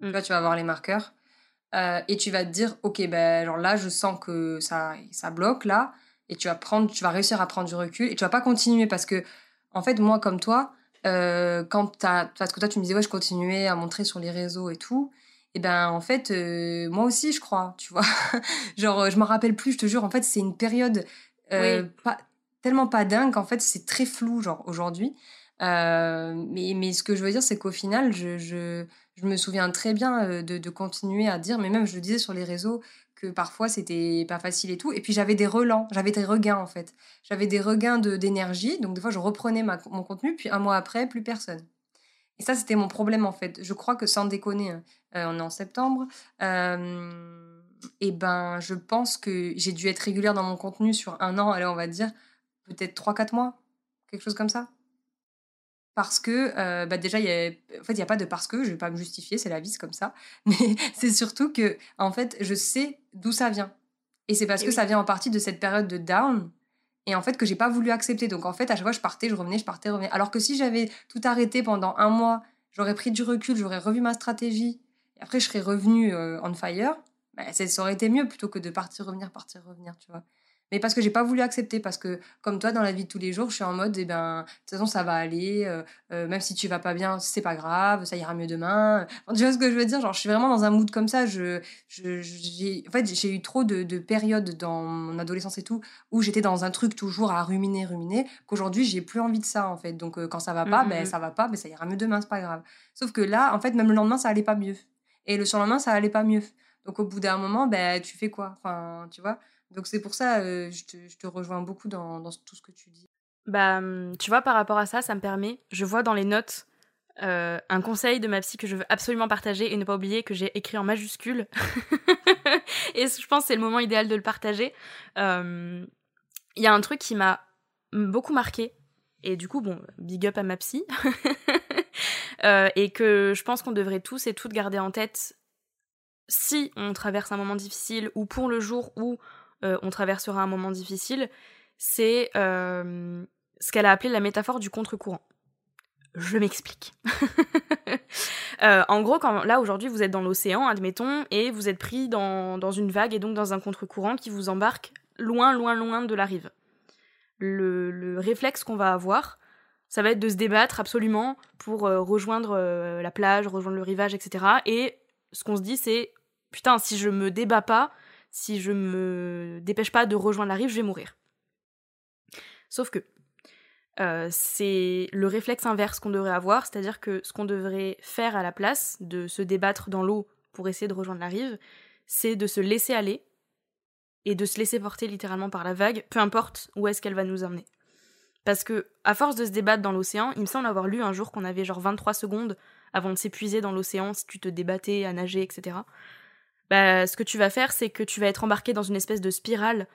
mmh. tu vas voir les marqueurs euh, et tu vas te dire ok ben genre là je sens que ça ça bloque là. Et tu vas prendre tu vas réussir à prendre du recul et tu vas pas continuer parce que en fait moi comme toi euh, quand as, parce que toi tu me disais ouais je continuais à montrer sur les réseaux et tout et ben en fait euh, moi aussi je crois tu vois. Genre je me rappelle plus je te jure en fait c'est une période pas, tellement pas dingue qu'en fait c'est très flou genre aujourd'hui. Mais, mais ce que je veux dire c'est qu'au final je, je, je, me souviens très bien de, continuer à dire mais même je le disais sur les réseaux que parfois c'était pas facile et tout. Et puis j'avais des relents, j'avais des regains en fait. J'avais des regains d'énergie, donc des fois je reprenais mon contenu, puis un mois après, plus personne. Et ça, c'était mon problème en fait. Je crois que sans déconner, hein, euh, on est en septembre, euh, et ben je pense que j'ai dû être régulière dans mon contenu sur un an, allez, on va dire peut-être 3-4 mois, quelque chose comme ça parce que euh, bah déjà, y a, en fait, il n'y a pas de parce que, je ne vais pas me justifier, c'est la vie, comme ça. Mais c'est surtout que, en fait, je sais d'où ça vient. Et c'est parce que ça vient en partie de cette période de down. Et en fait, que j'ai pas voulu accepter. Donc, en fait, à chaque fois, je partais, je revenais, je partais, je revenais. Alors que si j'avais tout arrêté pendant un mois, j'aurais pris du recul, j'aurais revu ma stratégie. Et après, je serais revenue euh, on fire. Bah, ça aurait été mieux plutôt que de partir, revenir, partir, revenir, tu vois mais parce que j'ai pas voulu accepter parce que comme toi dans la vie de tous les jours je suis en mode eh ben de toute façon ça va aller euh, euh, même si tu vas pas bien c'est pas grave ça ira mieux demain. Tu vois ce que je veux dire? Genre je suis vraiment dans un mood comme ça. Je j'ai en fait j'ai eu trop de, de, périodes dans mon adolescence et tout où j'étais dans un truc toujours à ruminer ruminer qu'aujourd'hui j'ai plus envie de ça en fait. Donc euh, quand ça va pas mmh, ben mmh, ça va pas mais ça ira mieux demain c'est pas grave. Sauf que là en fait même le lendemain ça allait pas mieux. Et le surlendemain ça allait pas mieux. Donc au bout d'un moment ben tu fais quoi? Enfin tu vois? Donc c'est pour ça, je, te, rejoins beaucoup dans, tout ce que tu dis. Bah, tu vois, par rapport à ça, ça me permet, je vois dans les notes un conseil de ma psy que je veux absolument partager et ne pas oublier que j'ai écrit en majuscule. et je pense que c'est le moment idéal de le partager. Il y a un truc qui m'a beaucoup marqué. Et du coup, bon, big up à ma psy. et que je pense qu'on devrait tous et toutes garder en tête si on traverse un moment difficile ou pour le jour où euh, on traversera un moment difficile, c'est euh, ce qu'elle a appelé la métaphore du contre-courant. Je m'explique. Euh, en gros, quand là aujourd'hui vous êtes dans l'océan, admettons, et vous êtes pris dans, une vague et donc dans un contre-courant qui vous embarque loin, loin, loin de la rive. Le, le réflexe qu'on va avoir, ça va être de se débattre absolument pour rejoindre la plage, rejoindre le rivage, etc. Et ce qu'on se dit, c'est putain, si je me débat pas, si je me dépêche pas de rejoindre la rive, je vais mourir. Sauf que euh, c'est le réflexe inverse qu'on devrait avoir, c'est-à-dire que ce qu'on devrait faire à la place de se débattre dans l'eau pour essayer de rejoindre la rive, c'est de se laisser aller et de se laisser porter littéralement par la vague, peu importe où est-ce qu'elle va nous emmener. Parce que, à force de se débattre dans l'océan, il me semble avoir lu un jour qu'on avait genre 23 secondes avant de s'épuiser dans l'océan si tu te débattais à nager, etc bah, ce que tu vas faire, c'est que tu vas être embarqué dans une espèce de spirale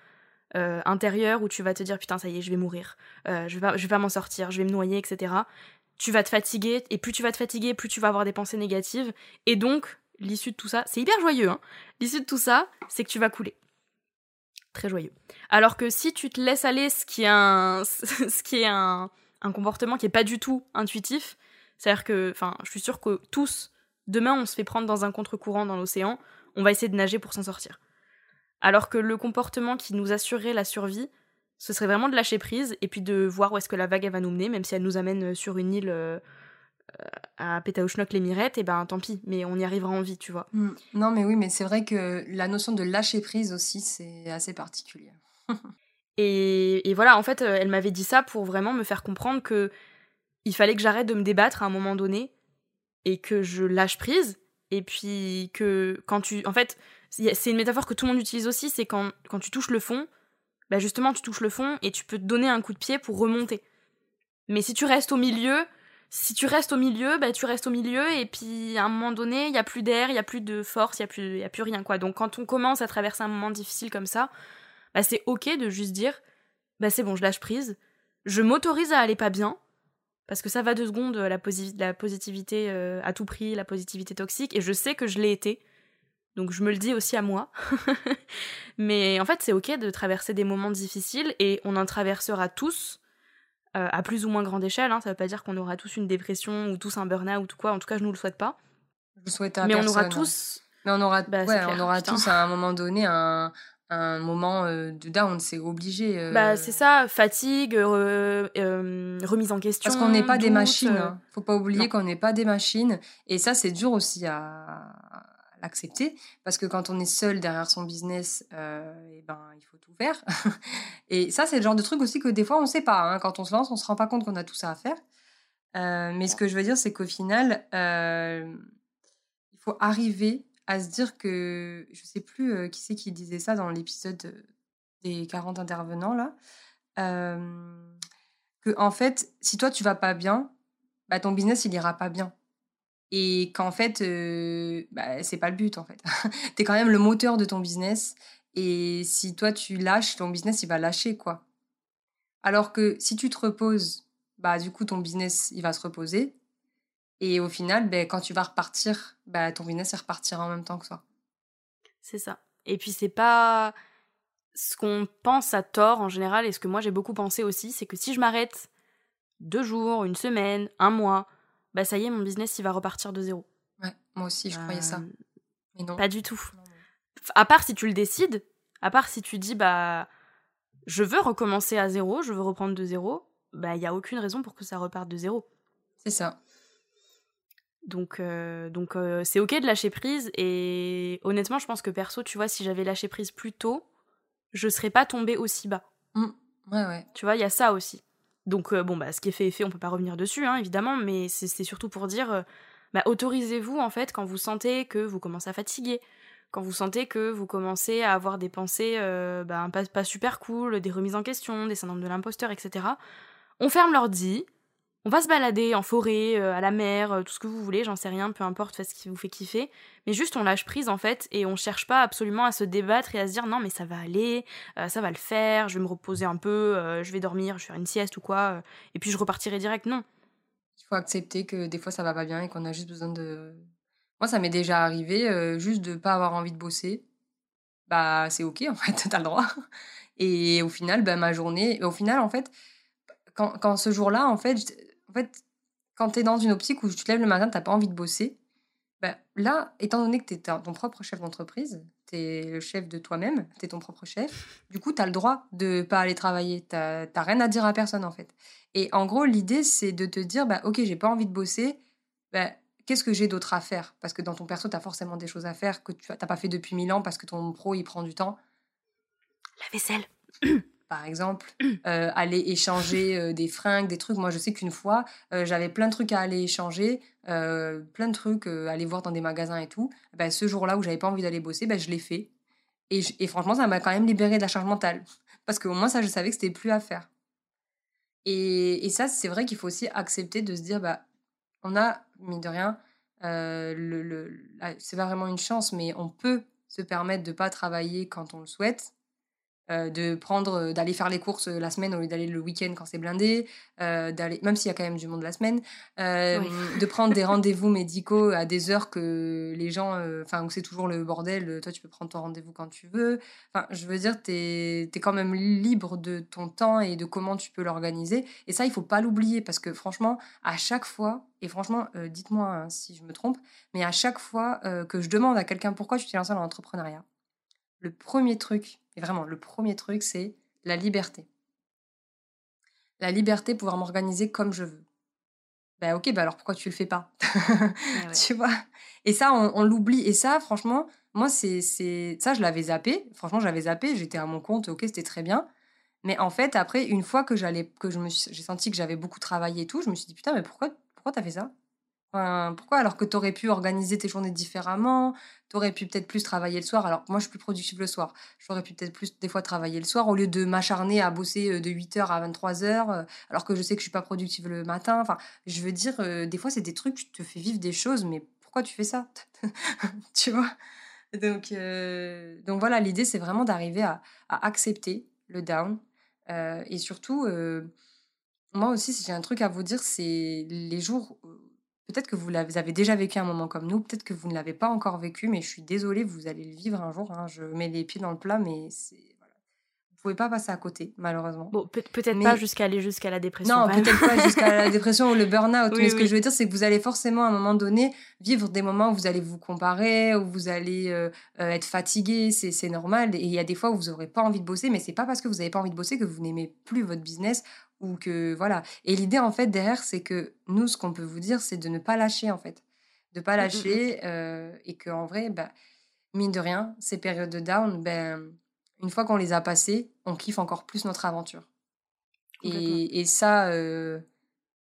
euh, intérieure où tu vas te dire putain ça y est je vais mourir, euh, je vais pas, je vais pas m'en sortir, je vais me noyer, etc. Tu vas te fatiguer et plus tu vas te fatiguer, plus tu vas avoir des pensées négatives et donc l'issue de tout ça, c'est hyper joyeux, hein l'issue de tout ça, c'est que tu vas couler. Très joyeux. Alors que si tu te laisses aller, ce qui est un, ce qui est un, un comportement qui est pas du tout intuitif, c'est-à-dire que, enfin, je suis sûre que tous, demain, on se fait prendre dans un contre-courant dans l'océan, on va essayer de nager pour s'en sortir. Alors que le comportement qui nous assurerait la survie, ce serait vraiment de lâcher prise et puis de voir où est-ce que la vague va nous mener, même si elle nous amène euh, sur une île euh, euh, à Pétaouchnok, les Mirettes, et ben tant pis, mais on y arrivera en vie, tu vois. Mm. Non, mais oui, mais c'est vrai que la notion de lâcher prise aussi, c'est assez particulier. et, et, voilà, en fait, elle m'avait dit ça pour vraiment me faire comprendre que il fallait que j'arrête de me débattre à un moment donné et que je lâche prise. Et puis que quand tu. En fait, c'est une métaphore que tout le monde utilise aussi, c'est quand, tu touches le fond, bah justement, tu touches le fond et tu peux te donner un coup de pied pour remonter. Mais si tu restes au milieu, si tu restes au milieu, bah tu restes au milieu et puis à un moment donné, il n'y a plus d'air, il n'y a plus de force, il n'y a, plus, y a plus rien quoi. Donc quand on commence à traverser un moment difficile comme ça, bah c'est ok de juste dire, bah c'est bon, je lâche prise, je m'autorise à aller pas bien, parce que ça va deux secondes, la, la positivité euh, à tout prix, la positivité toxique, et je sais que je l'ai été. Donc je me le dis aussi à moi. Mais en fait, c'est ok de traverser des moments difficiles, et on en traversera tous, euh, à plus ou moins grande échelle. Hein. Ça veut pas dire qu'on aura tous une dépression ou tous un burn-out ou quoi. En tout cas, je nous le souhaite pas. Je souhaite à Mais on aura tous. Mais on aura, bah, on aura tous à un moment donné un, un moment euh, de down, c'est obligé. Euh. Bah, c'est ça, fatigue, euh, remise en question. Parce qu'on n'est pas des machines. Hein. Faut pas oublier qu'on n'est pas des machines. Et ça, c'est dur aussi à, l'accepter. Parce que quand on est seul derrière son business, et eh ben, il faut tout faire. et ça, c'est le genre de truc aussi que des fois, on ne sait pas. Hein. Quand on se lance, on ne se rend pas compte qu'on a tout ça à faire. mais ce que je veux dire, c'est qu'au final, il faut arriver à se dire que, je sais plus qui c'est qui disait ça dans l'épisode des 40 intervenants là, que en fait, si toi tu vas pas bien, bah, ton business il ira pas bien. Et qu'en fait, bah, c'est pas le but en fait. tu es quand même le moteur de ton business. Et si toi tu lâches, ton business il va lâcher quoi. Alors que si tu te reposes, bah du coup ton business il va se reposer et au final, ben, quand tu vas repartir, ben, ton business repartira en même temps que toi. C'est ça. Et puis c'est pas ce qu'on pense à tort en général, et ce que moi j'ai beaucoup pensé aussi, c'est que si je m'arrête deux jours, une semaine, un mois, bah ça y est, mon business il va repartir de zéro. Ouais, moi aussi je croyais ça. Euh, Mais non. Pas du tout. À part si tu le décides, à part si tu dis bah je veux recommencer à zéro, je veux reprendre de zéro, bah il y a aucune raison pour que ça reparte de zéro. C'est ça. Donc, euh, donc euh, c'est ok de lâcher prise. Et honnêtement, je pense que perso, tu vois, si j'avais lâché prise plus tôt, je serais pas tombée aussi bas. Mmh. Ouais, ouais. Tu vois, il y a ça aussi. Donc, euh, bon, bah, ce qui est fait est fait, on peut pas revenir dessus, hein, évidemment, mais c'est surtout pour dire, bah, autorisez-vous, en fait, quand vous sentez que vous commencez à fatiguer, quand vous sentez que vous commencez à avoir des pensées bah, pas, pas, super cool, des remises en question, des syndromes de l'imposteur, etc. On ferme l'ordi, on va se balader en forêt, euh, à la mer, euh, tout ce que vous voulez, j'en sais rien, peu importe, faites ce qui vous fait kiffer. Mais juste on lâche prise en fait et on cherche pas absolument à se débattre et à se dire non mais ça va aller, euh, ça va le faire, je vais me reposer un peu, je vais dormir, je vais faire une sieste ou quoi, et puis je repartirai direct. Non. Il faut accepter que des fois ça va pas bien et qu'on a juste besoin de. Moi ça m'est déjà arrivé, juste de pas avoir envie de bosser. Bah c'est ok en fait, t'as le droit. Et au final, bah, ma journée, au final en fait, quand, quand ce jour-là en fait en fait, quand tu es dans une optique où tu te lèves le matin, tu n'as pas envie de bosser, ben, là, étant donné que tu es ton propre chef d'entreprise, tu es le chef de toi-même, tu es ton propre chef, du coup, tu as le droit de pas aller travailler. Tu n'as rien à dire à personne, en fait. Et en gros, l'idée, c'est de te dire, bah, ok, j'ai pas envie de bosser, bah, qu'est-ce que j'ai d'autre à faire? Parce que dans ton perso, tu as forcément des choses à faire que tu n'as pas fait depuis mille ans parce que ton pro, il prend du temps. La vaisselle par exemple, euh, aller échanger euh, des fringues, des trucs. Moi, je sais qu'une fois, euh, j'avais plein de trucs à aller échanger, plein de trucs à aller voir dans des magasins et tout. Ben, ce jour-là où j'avais pas envie d'aller bosser, ben, je l'ai fait. Et, et, franchement, ça m'a quand même libéré de la charge mentale. Parce qu'au moins, ça, je savais que c'était plus à faire. Et, et ça, c'est vrai qu'il faut aussi accepter de se dire, bah, on a, mine de rien, le, le c'est pas vraiment une chance, mais on peut se permettre de pas travailler quand on le souhaite Euh, de prendre, euh, d'aller faire les courses euh, la semaine au lieu d'aller le week-end quand c'est blindé, d'aller, même s'il y a quand même du monde la semaine, de prendre des rendez-vous médicaux à des heures que les gens, enfin, où c'est toujours le bordel, toi tu peux prendre ton rendez-vous quand tu veux. Enfin, je veux dire, tu es, quand même libre de ton temps et de comment tu peux l'organiser. Et ça, il faut pas l'oublier parce que franchement, à chaque fois, et franchement, dites-moi hein, si je me trompe, mais à chaque fois que je demande à quelqu'un pourquoi tu t'es lancé dans l'entrepreneuriat, le premier truc et vraiment, le premier truc, c'est la liberté. La liberté, pouvoir m'organiser comme je veux. Ben ok, ben alors pourquoi tu le fais pas? Tu vois? Et ça, on, l'oublie. Et ça, franchement, moi, c'est ça, je l'avais zappé. Franchement, j'avais zappé. J'étais à mon compte. Ok, c'était très bien. Mais en fait, après, une fois que j'allais, que je me, j'ai senti que j'avais beaucoup travaillé et tout, je me suis dit putain, mais pourquoi, pourquoi t'as fait ça? Pourquoi? Alors que tu aurais pu organiser tes journées différemment Tu aurais pu peut-être plus travailler le soir. Alors moi, je suis plus productive le soir. J'aurais pu peut-être plus des fois travailler le soir au lieu de m'acharner à bosser euh, de 8h à 23h euh, alors que je sais que je suis pas productive le matin. Enfin, je veux dire, euh, des fois, c'est des trucs, tu te fais vivre des choses, mais pourquoi tu fais ça? Tu vois? Donc, donc voilà, l'idée, c'est vraiment d'arriver à, accepter le down. et surtout, moi aussi, si j'ai un truc à vous dire, c'est les jours Peut-être que vous avez déjà vécu un moment comme nous, peut-être que vous ne l'avez pas encore vécu, mais je suis désolée, vous allez le vivre un jour. Hein. Je mets les pieds dans le plat, mais c'est vous pouvez pas passer à côté, malheureusement. Bon, peut-être pas jusqu'à aller jusqu'à la dépression. Non, peut-être pas jusqu'à la dépression ou le burn-out. mais ce que je veux dire, c'est que vous allez forcément, à un moment donné, vivre des moments où vous allez vous comparer, où vous allez euh, euh, être fatigué. C'est normal. Et il y a des fois où vous n'aurez pas envie de bosser, mais c'est pas parce que vous n'avez pas envie de bosser que vous n'aimez plus votre business ou que voilà. Et l'idée en fait derrière, c'est que nous, ce qu'on peut vous dire, c'est de ne pas lâcher en fait, de pas mmh, mmh, mmh. lâcher euh, et que en vrai, bah, mine de rien, ces périodes de down, ben une fois qu'on les a passées, on kiffe encore plus notre aventure. Et, et, ça, euh,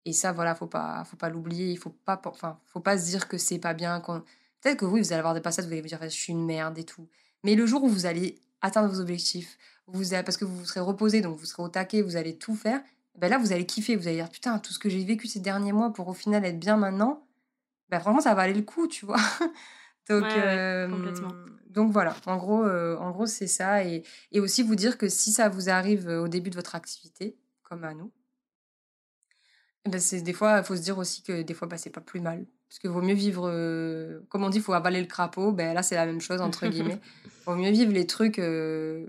et ça, voilà, faut pas, faut pas l'oublier. Il faut pas, enfin, faut pas se dire que c'est pas bien. Peut-être que oui, vous allez avoir des passages, vous allez vous dire, je suis une merde et tout. Mais le jour où vous allez atteindre vos objectifs, vous parce que vous vous serez reposé, donc vous serez au taquet, vous allez tout faire, ben là, vous allez kiffer. Vous allez dire, putain, tout ce que j'ai vécu ces derniers mois pour au final être bien maintenant, ben franchement, ça va aller le coup, tu vois. donc, donc voilà, en gros, euh, en gros c'est ça. Et, et, aussi vous dire que si ça vous arrive au début de votre activité, comme à nous, eh ben c'est des fois, il faut se dire aussi que des fois, ben, c'est pas plus mal. Parce qu'il vaut mieux vivre, euh, comme on dit, il faut avaler le crapaud. Ben là, c'est la même chose, entre guillemets. Il vaut mieux vivre les trucs euh,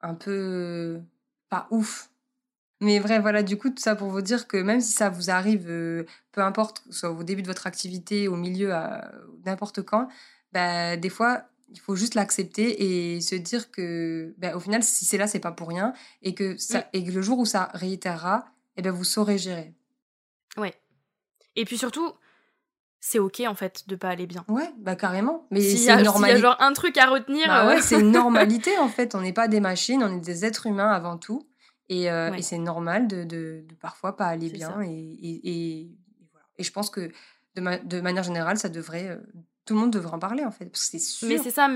un peu pas ouf mais vrai, voilà, du coup, tout ça pour vous dire que même si ça vous arrive, euh, peu importe, soit au début de votre activité, au milieu, n'importe quand, bah, des fois, il faut juste l'accepter et se dire que, bah, au final, si c'est là, c'est pas pour rien et que, ça, et que le jour où ça réitérera, eh ben, vous saurez gérer. Ouais. Et puis surtout, c'est ok en fait de pas aller bien. Ouais, bah carrément. Mais c'est normal. y a genre un truc à retenir. Bah ouais, c'est une normalité en fait. On n'est pas des machines, on est des êtres humains avant tout. Et, euh, et c'est normal de, de, de, parfois pas aller bien. Et, et, et, voilà. et je pense que de, de, manière générale, ça devrait. Euh, tout le monde devrait en parler en fait. Parce que c'est sûr. Mais c'est ça.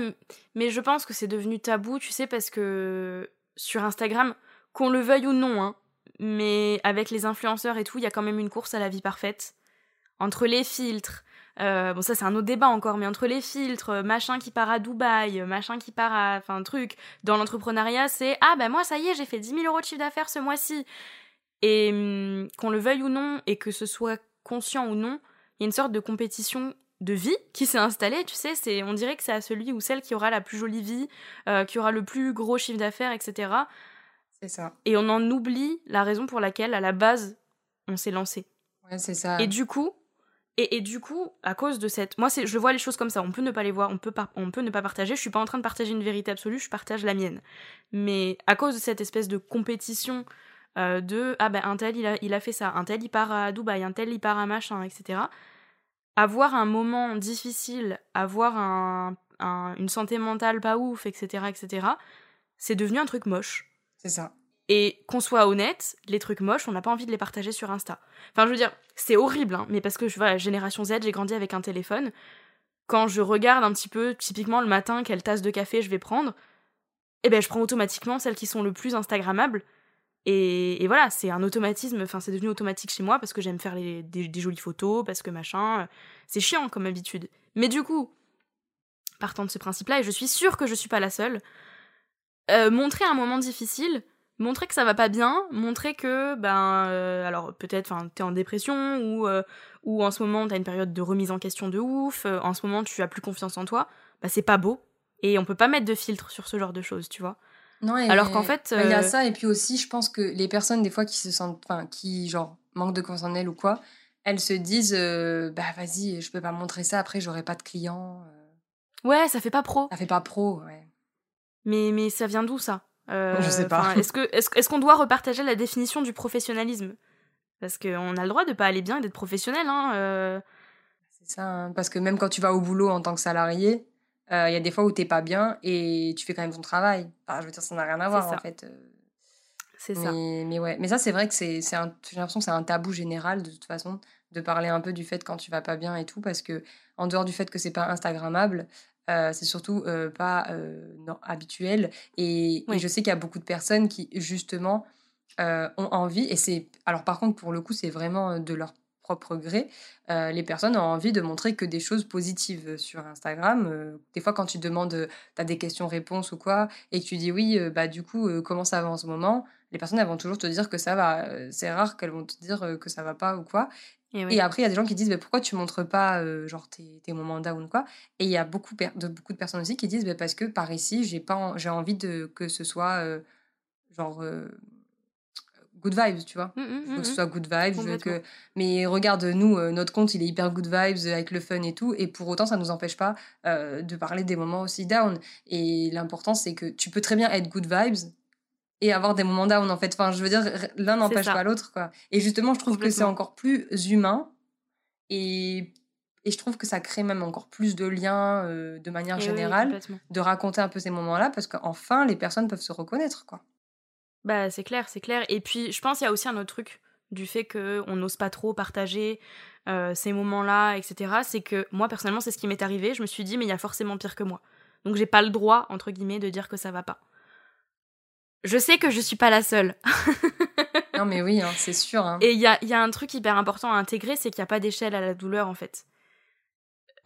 Mais je pense que c'est devenu tabou, tu sais, parce que sur Instagram, qu'on le veuille ou non, hein, mais avec les influenceurs et tout, il y a quand même une course à la vie parfaite. Entre les filtres, euh, bon, ça, c'est un autre débat encore, mais entre les filtres, machin qui part à Dubaï, machin qui part à. Enfin, truc. Dans l'entrepreneuriat, c'est Ah, ben moi, ça y est, j'ai fait 10 000 euros de chiffre d'affaires ce mois-ci. Et hum, qu'on le veuille ou non, et que ce soit conscient ou non, il y a une sorte de compétition de vie qui s'est installée, tu sais, c'est on dirait que c'est à celui ou celle qui aura la plus jolie vie, euh, qui aura le plus gros chiffre d'affaires, etc. C'est ça. Et on en oublie la raison pour laquelle, à la base, on s'est lancé. Ouais, c'est ça. Et du coup, et, du coup, à cause de cette. Moi, je vois les choses comme ça. On peut ne pas les voir, on peut, on peut ne pas partager. Je suis pas en train de partager une vérité absolue, je partage la mienne. Mais à cause de cette espèce de compétition euh, de. Ah ben, un tel, il a, il a fait ça. Un tel, il part à Dubaï. Un tel, il part à machin, etc. Avoir un moment difficile, avoir un, une santé mentale pas ouf, etc., etc., c'est devenu un truc moche. C'est ça. Et qu'on soit honnête, les trucs moches, on n'a pas envie de les partager sur Insta. Enfin, je veux dire, c'est horrible, hein, mais parce que je vois, génération Z, j'ai grandi avec un téléphone. Quand je regarde un petit peu, typiquement le matin, quelle tasse de café je vais prendre, eh ben, je prends automatiquement celles qui sont le plus Instagrammables. Et, voilà, c'est un automatisme, enfin, c'est devenu automatique chez moi parce que j'aime faire des, jolies photos, parce que machin. C'est chiant comme habitude. Mais du coup, partant de ce principe-là, et je suis sûre que je suis pas la seule, euh, montrer un moment difficile, montrer que ça va pas bien, montrer que, ben, euh, alors peut-être, enfin, t'es en dépression ou, euh, ou en ce moment t'as une période de remise en question de ouf, en ce moment tu as plus confiance en toi, bah c'est pas beau. Et on peut pas mettre de filtre sur ce genre de choses, tu vois. Non, Alors qu'en fait. Il y a ça, et puis aussi, je pense que les personnes, des fois, qui se sentent. Enfin, qui, genre, manquent de confiance en elles ou quoi, elles se disent Bah, vas-y, je peux pas montrer ça, après, j'aurai pas de clients. Ouais, ça fait pas pro. Ça fait pas pro, ouais. Mais, mais ça vient d'où ça? Euh, Je sais pas. Est-ce qu'on est doit repartager la définition du professionnalisme? Parce qu'on a le droit de pas aller bien et d'être professionnel. Hein, euh. C'est ça, hein, parce que même quand tu vas au boulot en tant que salarié, euh, il y a des fois où t'es pas bien et tu fais quand même ton travail. Enfin, je veux dire, ça n'a rien à voir en fait. C'est ça. Mais ouais, mais ça c'est vrai que c'est, j'ai l'impression que c'est un tabou général de toute façon de parler un peu du fait quand tu vas pas bien et tout parce que en dehors du fait que c'est pas instagrammable, euh, c'est surtout euh, pas euh, non, habituel. Et, je sais qu'il y a beaucoup de personnes qui, justement, ont envie, et c'est. Alors, par contre, pour le coup, c'est vraiment de leur propre gré. les personnes ont envie de montrer que des choses positives sur Instagram. des fois, quand tu demandes, tu as des questions-réponses ou quoi, et que tu dis oui, bah du coup, comment ça va en ce moment Les personnes, elles vont toujours te dire que ça va. C'est rare qu'elles vont te dire que ça va pas ou quoi. Et, après, il y a des gens qui disent pourquoi tu montres pas genre tes, tes, moments down ou quoi? Et il y a beaucoup de, beaucoup de personnes aussi qui disent parce que par ici, j'ai pas j'ai envie de, que ce soit genre good vibes, tu vois? Mmh, mmh, que ce mmh, soit good vibes. que... Mais regarde, nous, notre compte, il est hyper good vibes avec le fun et tout. Et pour autant, ça ne nous empêche pas de parler des moments aussi down. Et l'important, c'est que tu peux très bien être good vibes et avoir des moments down en fait. Enfin, je veux dire, l'un n'empêche pas l'autre quoi. Et justement, je trouve que c'est encore plus humain et et je trouve que ça crée même encore plus de liens euh, de manière générale, de raconter un peu ces moments-là, parce qu'enfin, les personnes peuvent se reconnaître, quoi. Bah, c'est clair, c'est clair. Et puis, je pense qu'il y a aussi un autre truc du fait qu'on n'ose pas trop partager euh, ces moments-là, etc. C'est que moi, personnellement, c'est ce qui m'est arrivé. Je me suis dit, mais il y a forcément pire que moi. Donc, j'ai pas le droit, entre guillemets, de dire que ça va pas. Je sais que je suis pas la seule. non, mais oui, hein, c'est sûr. Hein. Et il y a, y a, un truc hyper important à intégrer, c'est qu'il n'y a pas d'échelle à la douleur, en fait.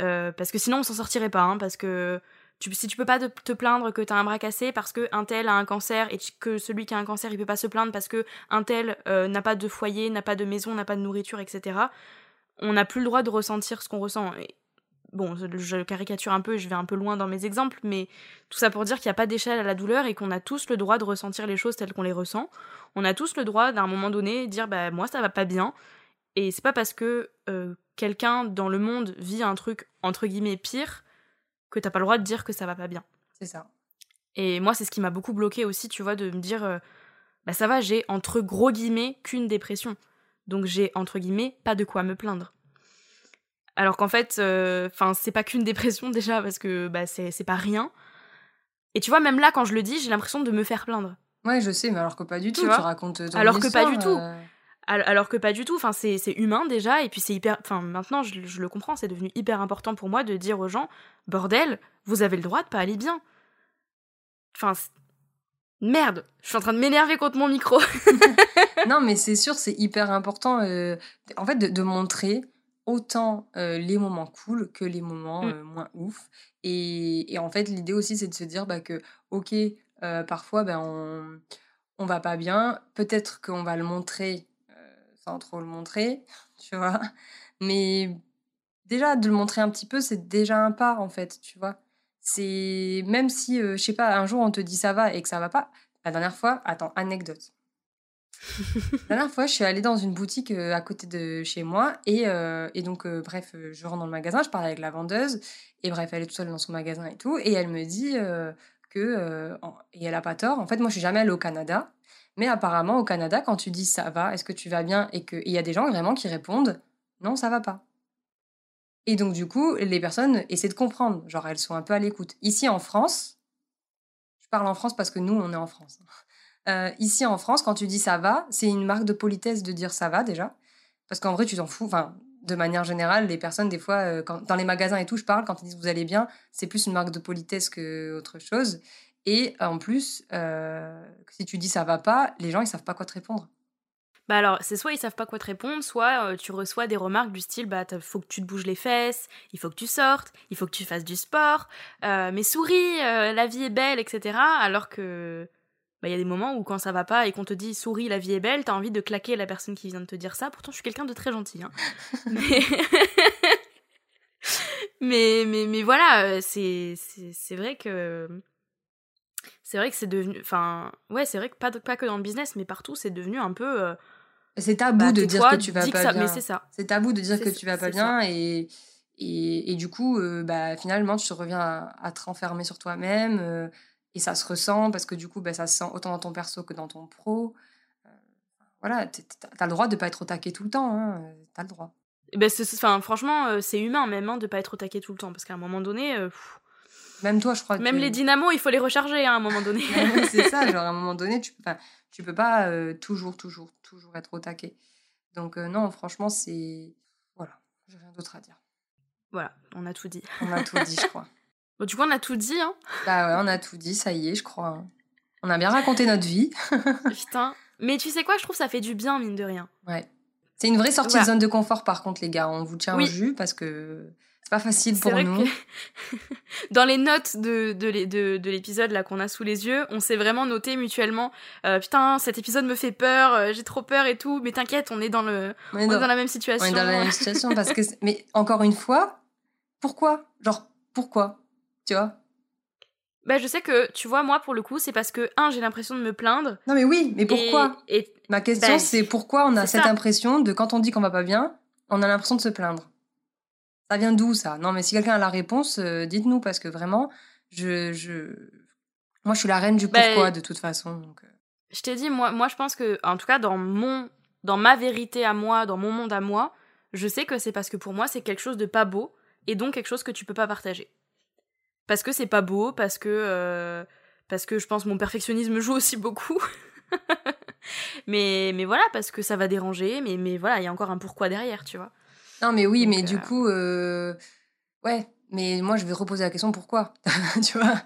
Euh, parce que sinon, on s'en sortirait pas. Hein, parce que tu, si tu peux pas te, plaindre que tu as un bras cassé parce que un tel a un cancer et que celui qui a un cancer, il peut pas se plaindre parce que un tel euh, n'a pas de foyer, n'a pas de maison, n'a pas de nourriture, etc. On n'a plus le droit de ressentir ce qu'on ressent. Et bon, je caricature un peu, je vais un peu loin dans mes exemples, mais tout ça pour dire qu'il n'y a pas d'échelle à la douleur et qu'on a tous le droit de ressentir les choses telles qu'on les ressent. On a tous le droit d'un moment donné dire bah moi ça va pas bien et c'est pas parce que euh, quelqu'un dans le monde vit un truc entre guillemets pire que t'as pas le droit de dire que ça va pas bien. C'est ça. Et moi c'est ce qui m'a beaucoup bloqué aussi, tu vois, de me dire euh, bah ça va, j'ai entre gros guillemets qu'une dépression. Donc j'ai entre guillemets pas de quoi me plaindre. Alors qu'en fait, euh, enfin, c'est pas qu'une dépression déjà, parce que bah, c'est pas rien. Et tu vois, même là, quand je le dis, j'ai l'impression de me faire plaindre. Ouais, je sais, mais alors que pas du tout. Tu, racontes ton Alors que pas du tout. Euh. Alors que pas du tout. Enfin, c'est humain déjà, et puis c'est hyper. Enfin, maintenant, je, je le comprends, c'est devenu hyper important pour moi de dire aux gens bordel, vous avez le droit de pas aller bien. Enfin, merde, je suis en train de m'énerver contre mon micro. non, mais c'est sûr, c'est hyper important, euh, en fait, de, de montrer autant les moments cool que les moments mmh. moins ouf. Et, et, en fait, l'idée aussi, c'est de se dire bah, que, ok, parfois, ben, on, on va pas bien. Peut-être qu'on va le montrer sans trop le montrer, tu vois. Mais déjà, de le montrer un petit peu, c'est déjà un pas, en fait, tu vois. C'est même si, je sais pas, un jour on te dit ça va et que ça va pas. La dernière fois, attends, anecdote. La dernière fois, je suis allée dans une boutique euh, à côté de chez moi et, euh, et donc, euh, bref, je rentre dans le magasin, je parle avec la vendeuse et bref, elle est toute seule dans son magasin et tout et elle me dit que, et elle a pas tort, en fait, moi, je suis jamais allée au Canada, mais apparemment, au Canada, quand tu dis ça va, est-ce que tu vas bien et qu'il y a des gens vraiment qui répondent non, ça va pas. Et donc, du coup, les personnes essaient de comprendre, genre, elles sont un peu à l'écoute. Ici en France, je parle en France parce que nous, on est en France. Euh, ici en France, quand tu dis ça va, c'est une marque de politesse de dire ça va déjà. Parce qu'en vrai, tu t'en fous. Enfin, de manière générale, les personnes, des fois, euh, quand, dans les magasins et tout, je parle, quand ils disent vous allez bien, c'est plus une marque de politesse que autre chose. Et en plus, euh, si tu dis ça va pas, les gens, ils savent pas quoi te répondre. Bah alors, c'est soit ils savent pas quoi te répondre, soit euh, tu reçois des remarques du style bah faut que tu te bouges les fesses, il faut que tu sortes, il faut que tu fasses du sport, euh, mais souris, euh, la vie est belle, etc. Alors que bah il y a des moments où quand ça va pas et qu'on te dit souris, la vie est belle, t'as envie de claquer la personne qui vient de te dire ça. Pourtant, je suis quelqu'un de très gentil. Hein. mais... mais mais mais voilà, c'est c'est vrai que c'est vrai que c'est devenu enfin ouais c'est vrai que pas pas que dans le business mais partout c'est devenu un peu c'est tabou bah, de dire que tu vas pas bien. c'est. C'est tabou de dire que tu vas pas bien et, et, et du coup, euh, bah, finalement, tu reviens à, à te renfermer sur toi-même euh, et ça se ressent parce que du coup, bah, ça se sent autant dans ton perso que dans ton pro. Euh, voilà, t'as le droit de pas être au taquet tout le temps, hein, euh, t'as le droit. Eh Ben, enfin, franchement, euh, c'est humain même hein, de pas être au taquet tout le temps, parce qu'à un moment donné, euh, Même toi, je crois même que... les dynamos, il faut les recharger hein, à un moment donné. C'est ça, genre à un moment donné, tu, tu peux pas euh, toujours, toujours, toujours être au taquet. Donc non, franchement, c'est... Voilà, j'ai rien d'autre à dire. voilà, on a tout dit. On a tout dit, je crois. Bon, du coup, on a tout dit, hein. Bah ouais, on a tout dit, ça y est, je crois. On a bien raconté notre vie. Putain. Mais tu sais quoi, je trouve que ça fait du bien, mine de rien. Ouais. C'est une vraie sortie Voilà. de zone de confort, par contre, les gars. On vous tient Oui. au jus parce que c'est pas facile pour nous. que dans les notes de, de, l'é- de, de l'épisode là qu'on a sous les yeux, on s'est vraiment noté mutuellement euh, Putain, cet épisode me fait peur, euh, j'ai trop peur et tout, mais t'inquiète, on est dans, le, On on est dans, dans la même on situation. est dans la même situation parce que. Mais encore une fois, pourquoi? Genre, pourquoi? Tu vois Bah, je sais que, tu vois, moi, pour le coup, c'est parce que, un, j'ai l'impression de me plaindre. Non, mais oui, mais pourquoi? Et, et Ma question, Ben, c'est pourquoi on a cette ça. impression de quand on dit qu'on va pas bien, on a l'impression de se plaindre? Ça vient d'où ça? Non, mais si quelqu'un a la réponse, euh, dites-nous parce que vraiment, je, je. Moi, je suis la reine du Ben, pourquoi de toute façon. donc, euh. Je t'ai dit, moi, moi, je pense que, en tout cas, dans mon, dans ma vérité à moi, dans mon monde à moi, je sais que c'est parce que pour moi, c'est quelque chose de pas beau, et donc quelque chose que tu peux pas partager. Parce que c'est pas beau, parce que, euh, parce que je pense mon perfectionnisme joue aussi beaucoup. mais, mais voilà, parce que ça va déranger, mais, mais voilà, il y a encore un pourquoi derrière, tu vois. Non, mais oui, Donc, mais du euh, coup, euh, ouais, mais moi, je vais reposer la question pourquoi, tu vois?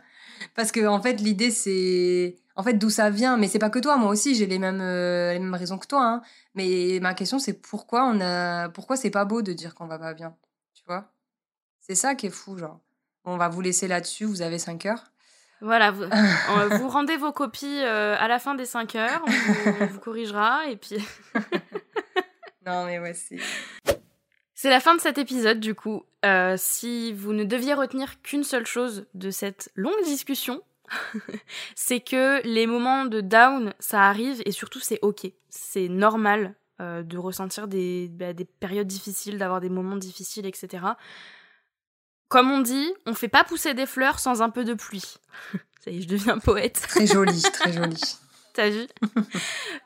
Parce que, en fait, l'idée, c'est. En fait, d'où ça vient, mais c'est pas que toi, moi aussi, j'ai les mêmes, euh, les mêmes raisons que toi, hein. Mais ma question, c'est pourquoi on a. Pourquoi c'est pas beau de dire qu'on va pas bien, tu vois? C'est ça qui est fou, genre. On va vous laisser là-dessus, vous avez 5 heures. Voilà, vous, vous rendez vos copies euh, à la fin des 5 heures, on vous, on vous corrigera, et puis. Non, mais c'est. C'est la fin de cet épisode, du coup. Euh, si vous ne deviez retenir qu'une seule chose de cette longue discussion, c'est que les moments de down, ça arrive et surtout c'est ok. C'est normal euh, de ressentir des, bah, des périodes difficiles, d'avoir des moments difficiles, etc. Comme on dit, on fait pas pousser des fleurs sans un peu de pluie. Ça y est, je deviens poète. Très joli, très joli. T'as vu?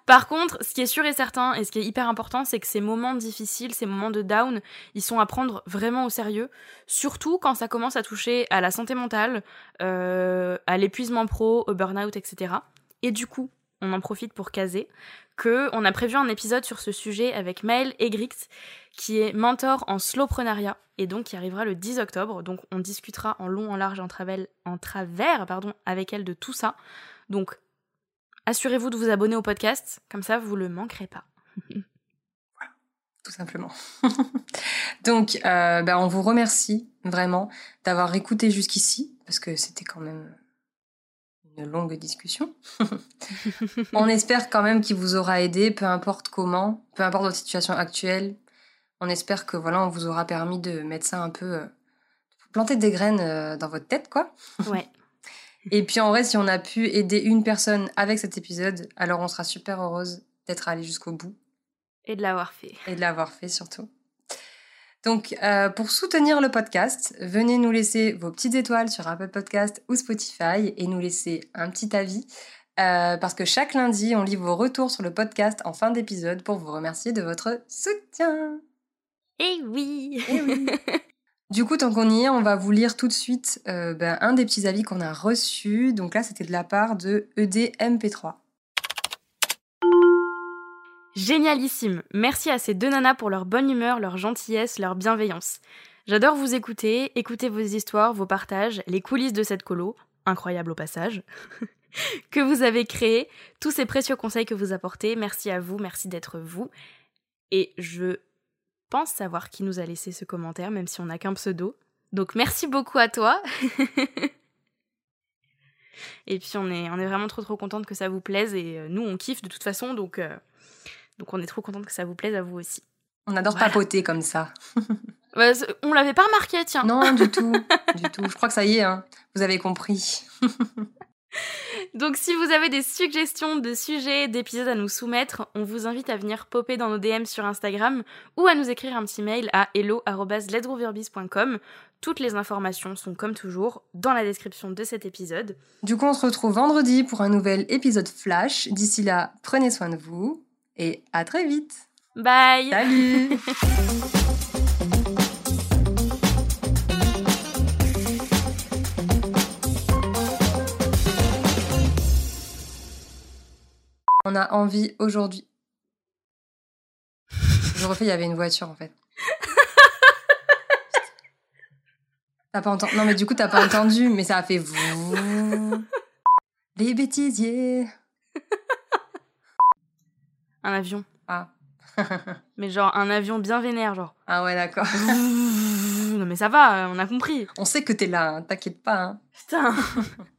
Par contre, ce qui est sûr et certain, et ce qui est hyper important, c'est que ces moments difficiles, ces moments de down, ils sont à prendre vraiment au sérieux, surtout quand ça commence à toucher à la santé mentale, euh, à l'épuisement pro, au burn-out, etc. Et du coup, on en profite pour caser que on a prévu un épisode sur ce sujet avec Maëlle Egrix, qui est mentor en slowprenariat, et donc qui arrivera le 10 octobre. Donc on discutera en long, en large, en travers, en travers pardon, avec elle de tout ça. Donc assurez-vous de vous abonner au podcast, comme ça vous le manquerez pas. tout simplement. Donc, euh, ben, on vous remercie vraiment d'avoir écouté jusqu'ici, parce que c'était quand même une longue discussion. on espère quand même qu'il vous aura aidé, peu importe comment, peu importe votre situation actuelle. On espère que voilà, on vous aura permis de mettre ça un peu, euh, planter des graines euh, dans votre tête, quoi. Ouais. Et puis en vrai, si on a pu aider une personne avec cet épisode, alors on sera super heureuse d'être allé jusqu'au bout Et de l'avoir fait. et de l'avoir fait surtout. Donc, euh, pour soutenir le podcast, venez nous laisser vos petites étoiles sur Apple Podcast ou Spotify et nous laisser un petit avis. euh, parce que chaque lundi, on lit vos retours sur le podcast en fin d'épisode pour vous remercier de votre soutien. Eh oui Eh oui. Du coup, tant qu'on y est, on va vous lire tout de suite euh, ben, un des petits avis qu'on a reçus. Donc là, c'était de la part de E EDMP3. Génialissime Merci à ces deux nanas pour leur bonne humeur, leur gentillesse, leur bienveillance. J'adore vous écouter, écouter vos histoires, vos partages, les coulisses de cette colo, incroyable au passage. que vous avez créé, tous ces précieux conseils que vous apportez. Merci à vous, merci d'être vous. Et je pense savoir qui nous a laissé ce commentaire, même si on n'a qu'un pseudo. Donc merci beaucoup à toi. et puis on est, vraiment trop trop contente que ça vous plaise et euh, nous on kiffe de toute façon donc, euh, donc on est trop contente que ça vous plaise à vous aussi. On adore papoter comme ça. on l'avait pas remarqué, tiens. Non, du tout, du tout. Je crois que ça y est, hein. vous avez compris. Donc si vous avez des suggestions de sujets, d'épisodes à nous soumettre, on vous invite à venir popper dans nos DM sur Instagram ou à nous écrire un petit mail à hello@ledroverbis.com. Toutes les informations sont comme toujours dans la description de cet épisode. Du coup, on se retrouve vendredi pour un nouvel épisode flash. D'ici là, prenez soin de vous et à très vite. Bye. Salut. On a envie aujourd'hui. Je refais, il y avait une voiture en fait. T'as pas entendu? Non mais du coup t'as pas entendu, mais ça a fait vous. Les bêtisiers. Un avion. Ah. mais genre un avion bien vénère, genre. Ah ouais, d'accord. non mais ça va, on a compris. On sait que t'es là, hein, t'inquiète pas. Hein. Putain.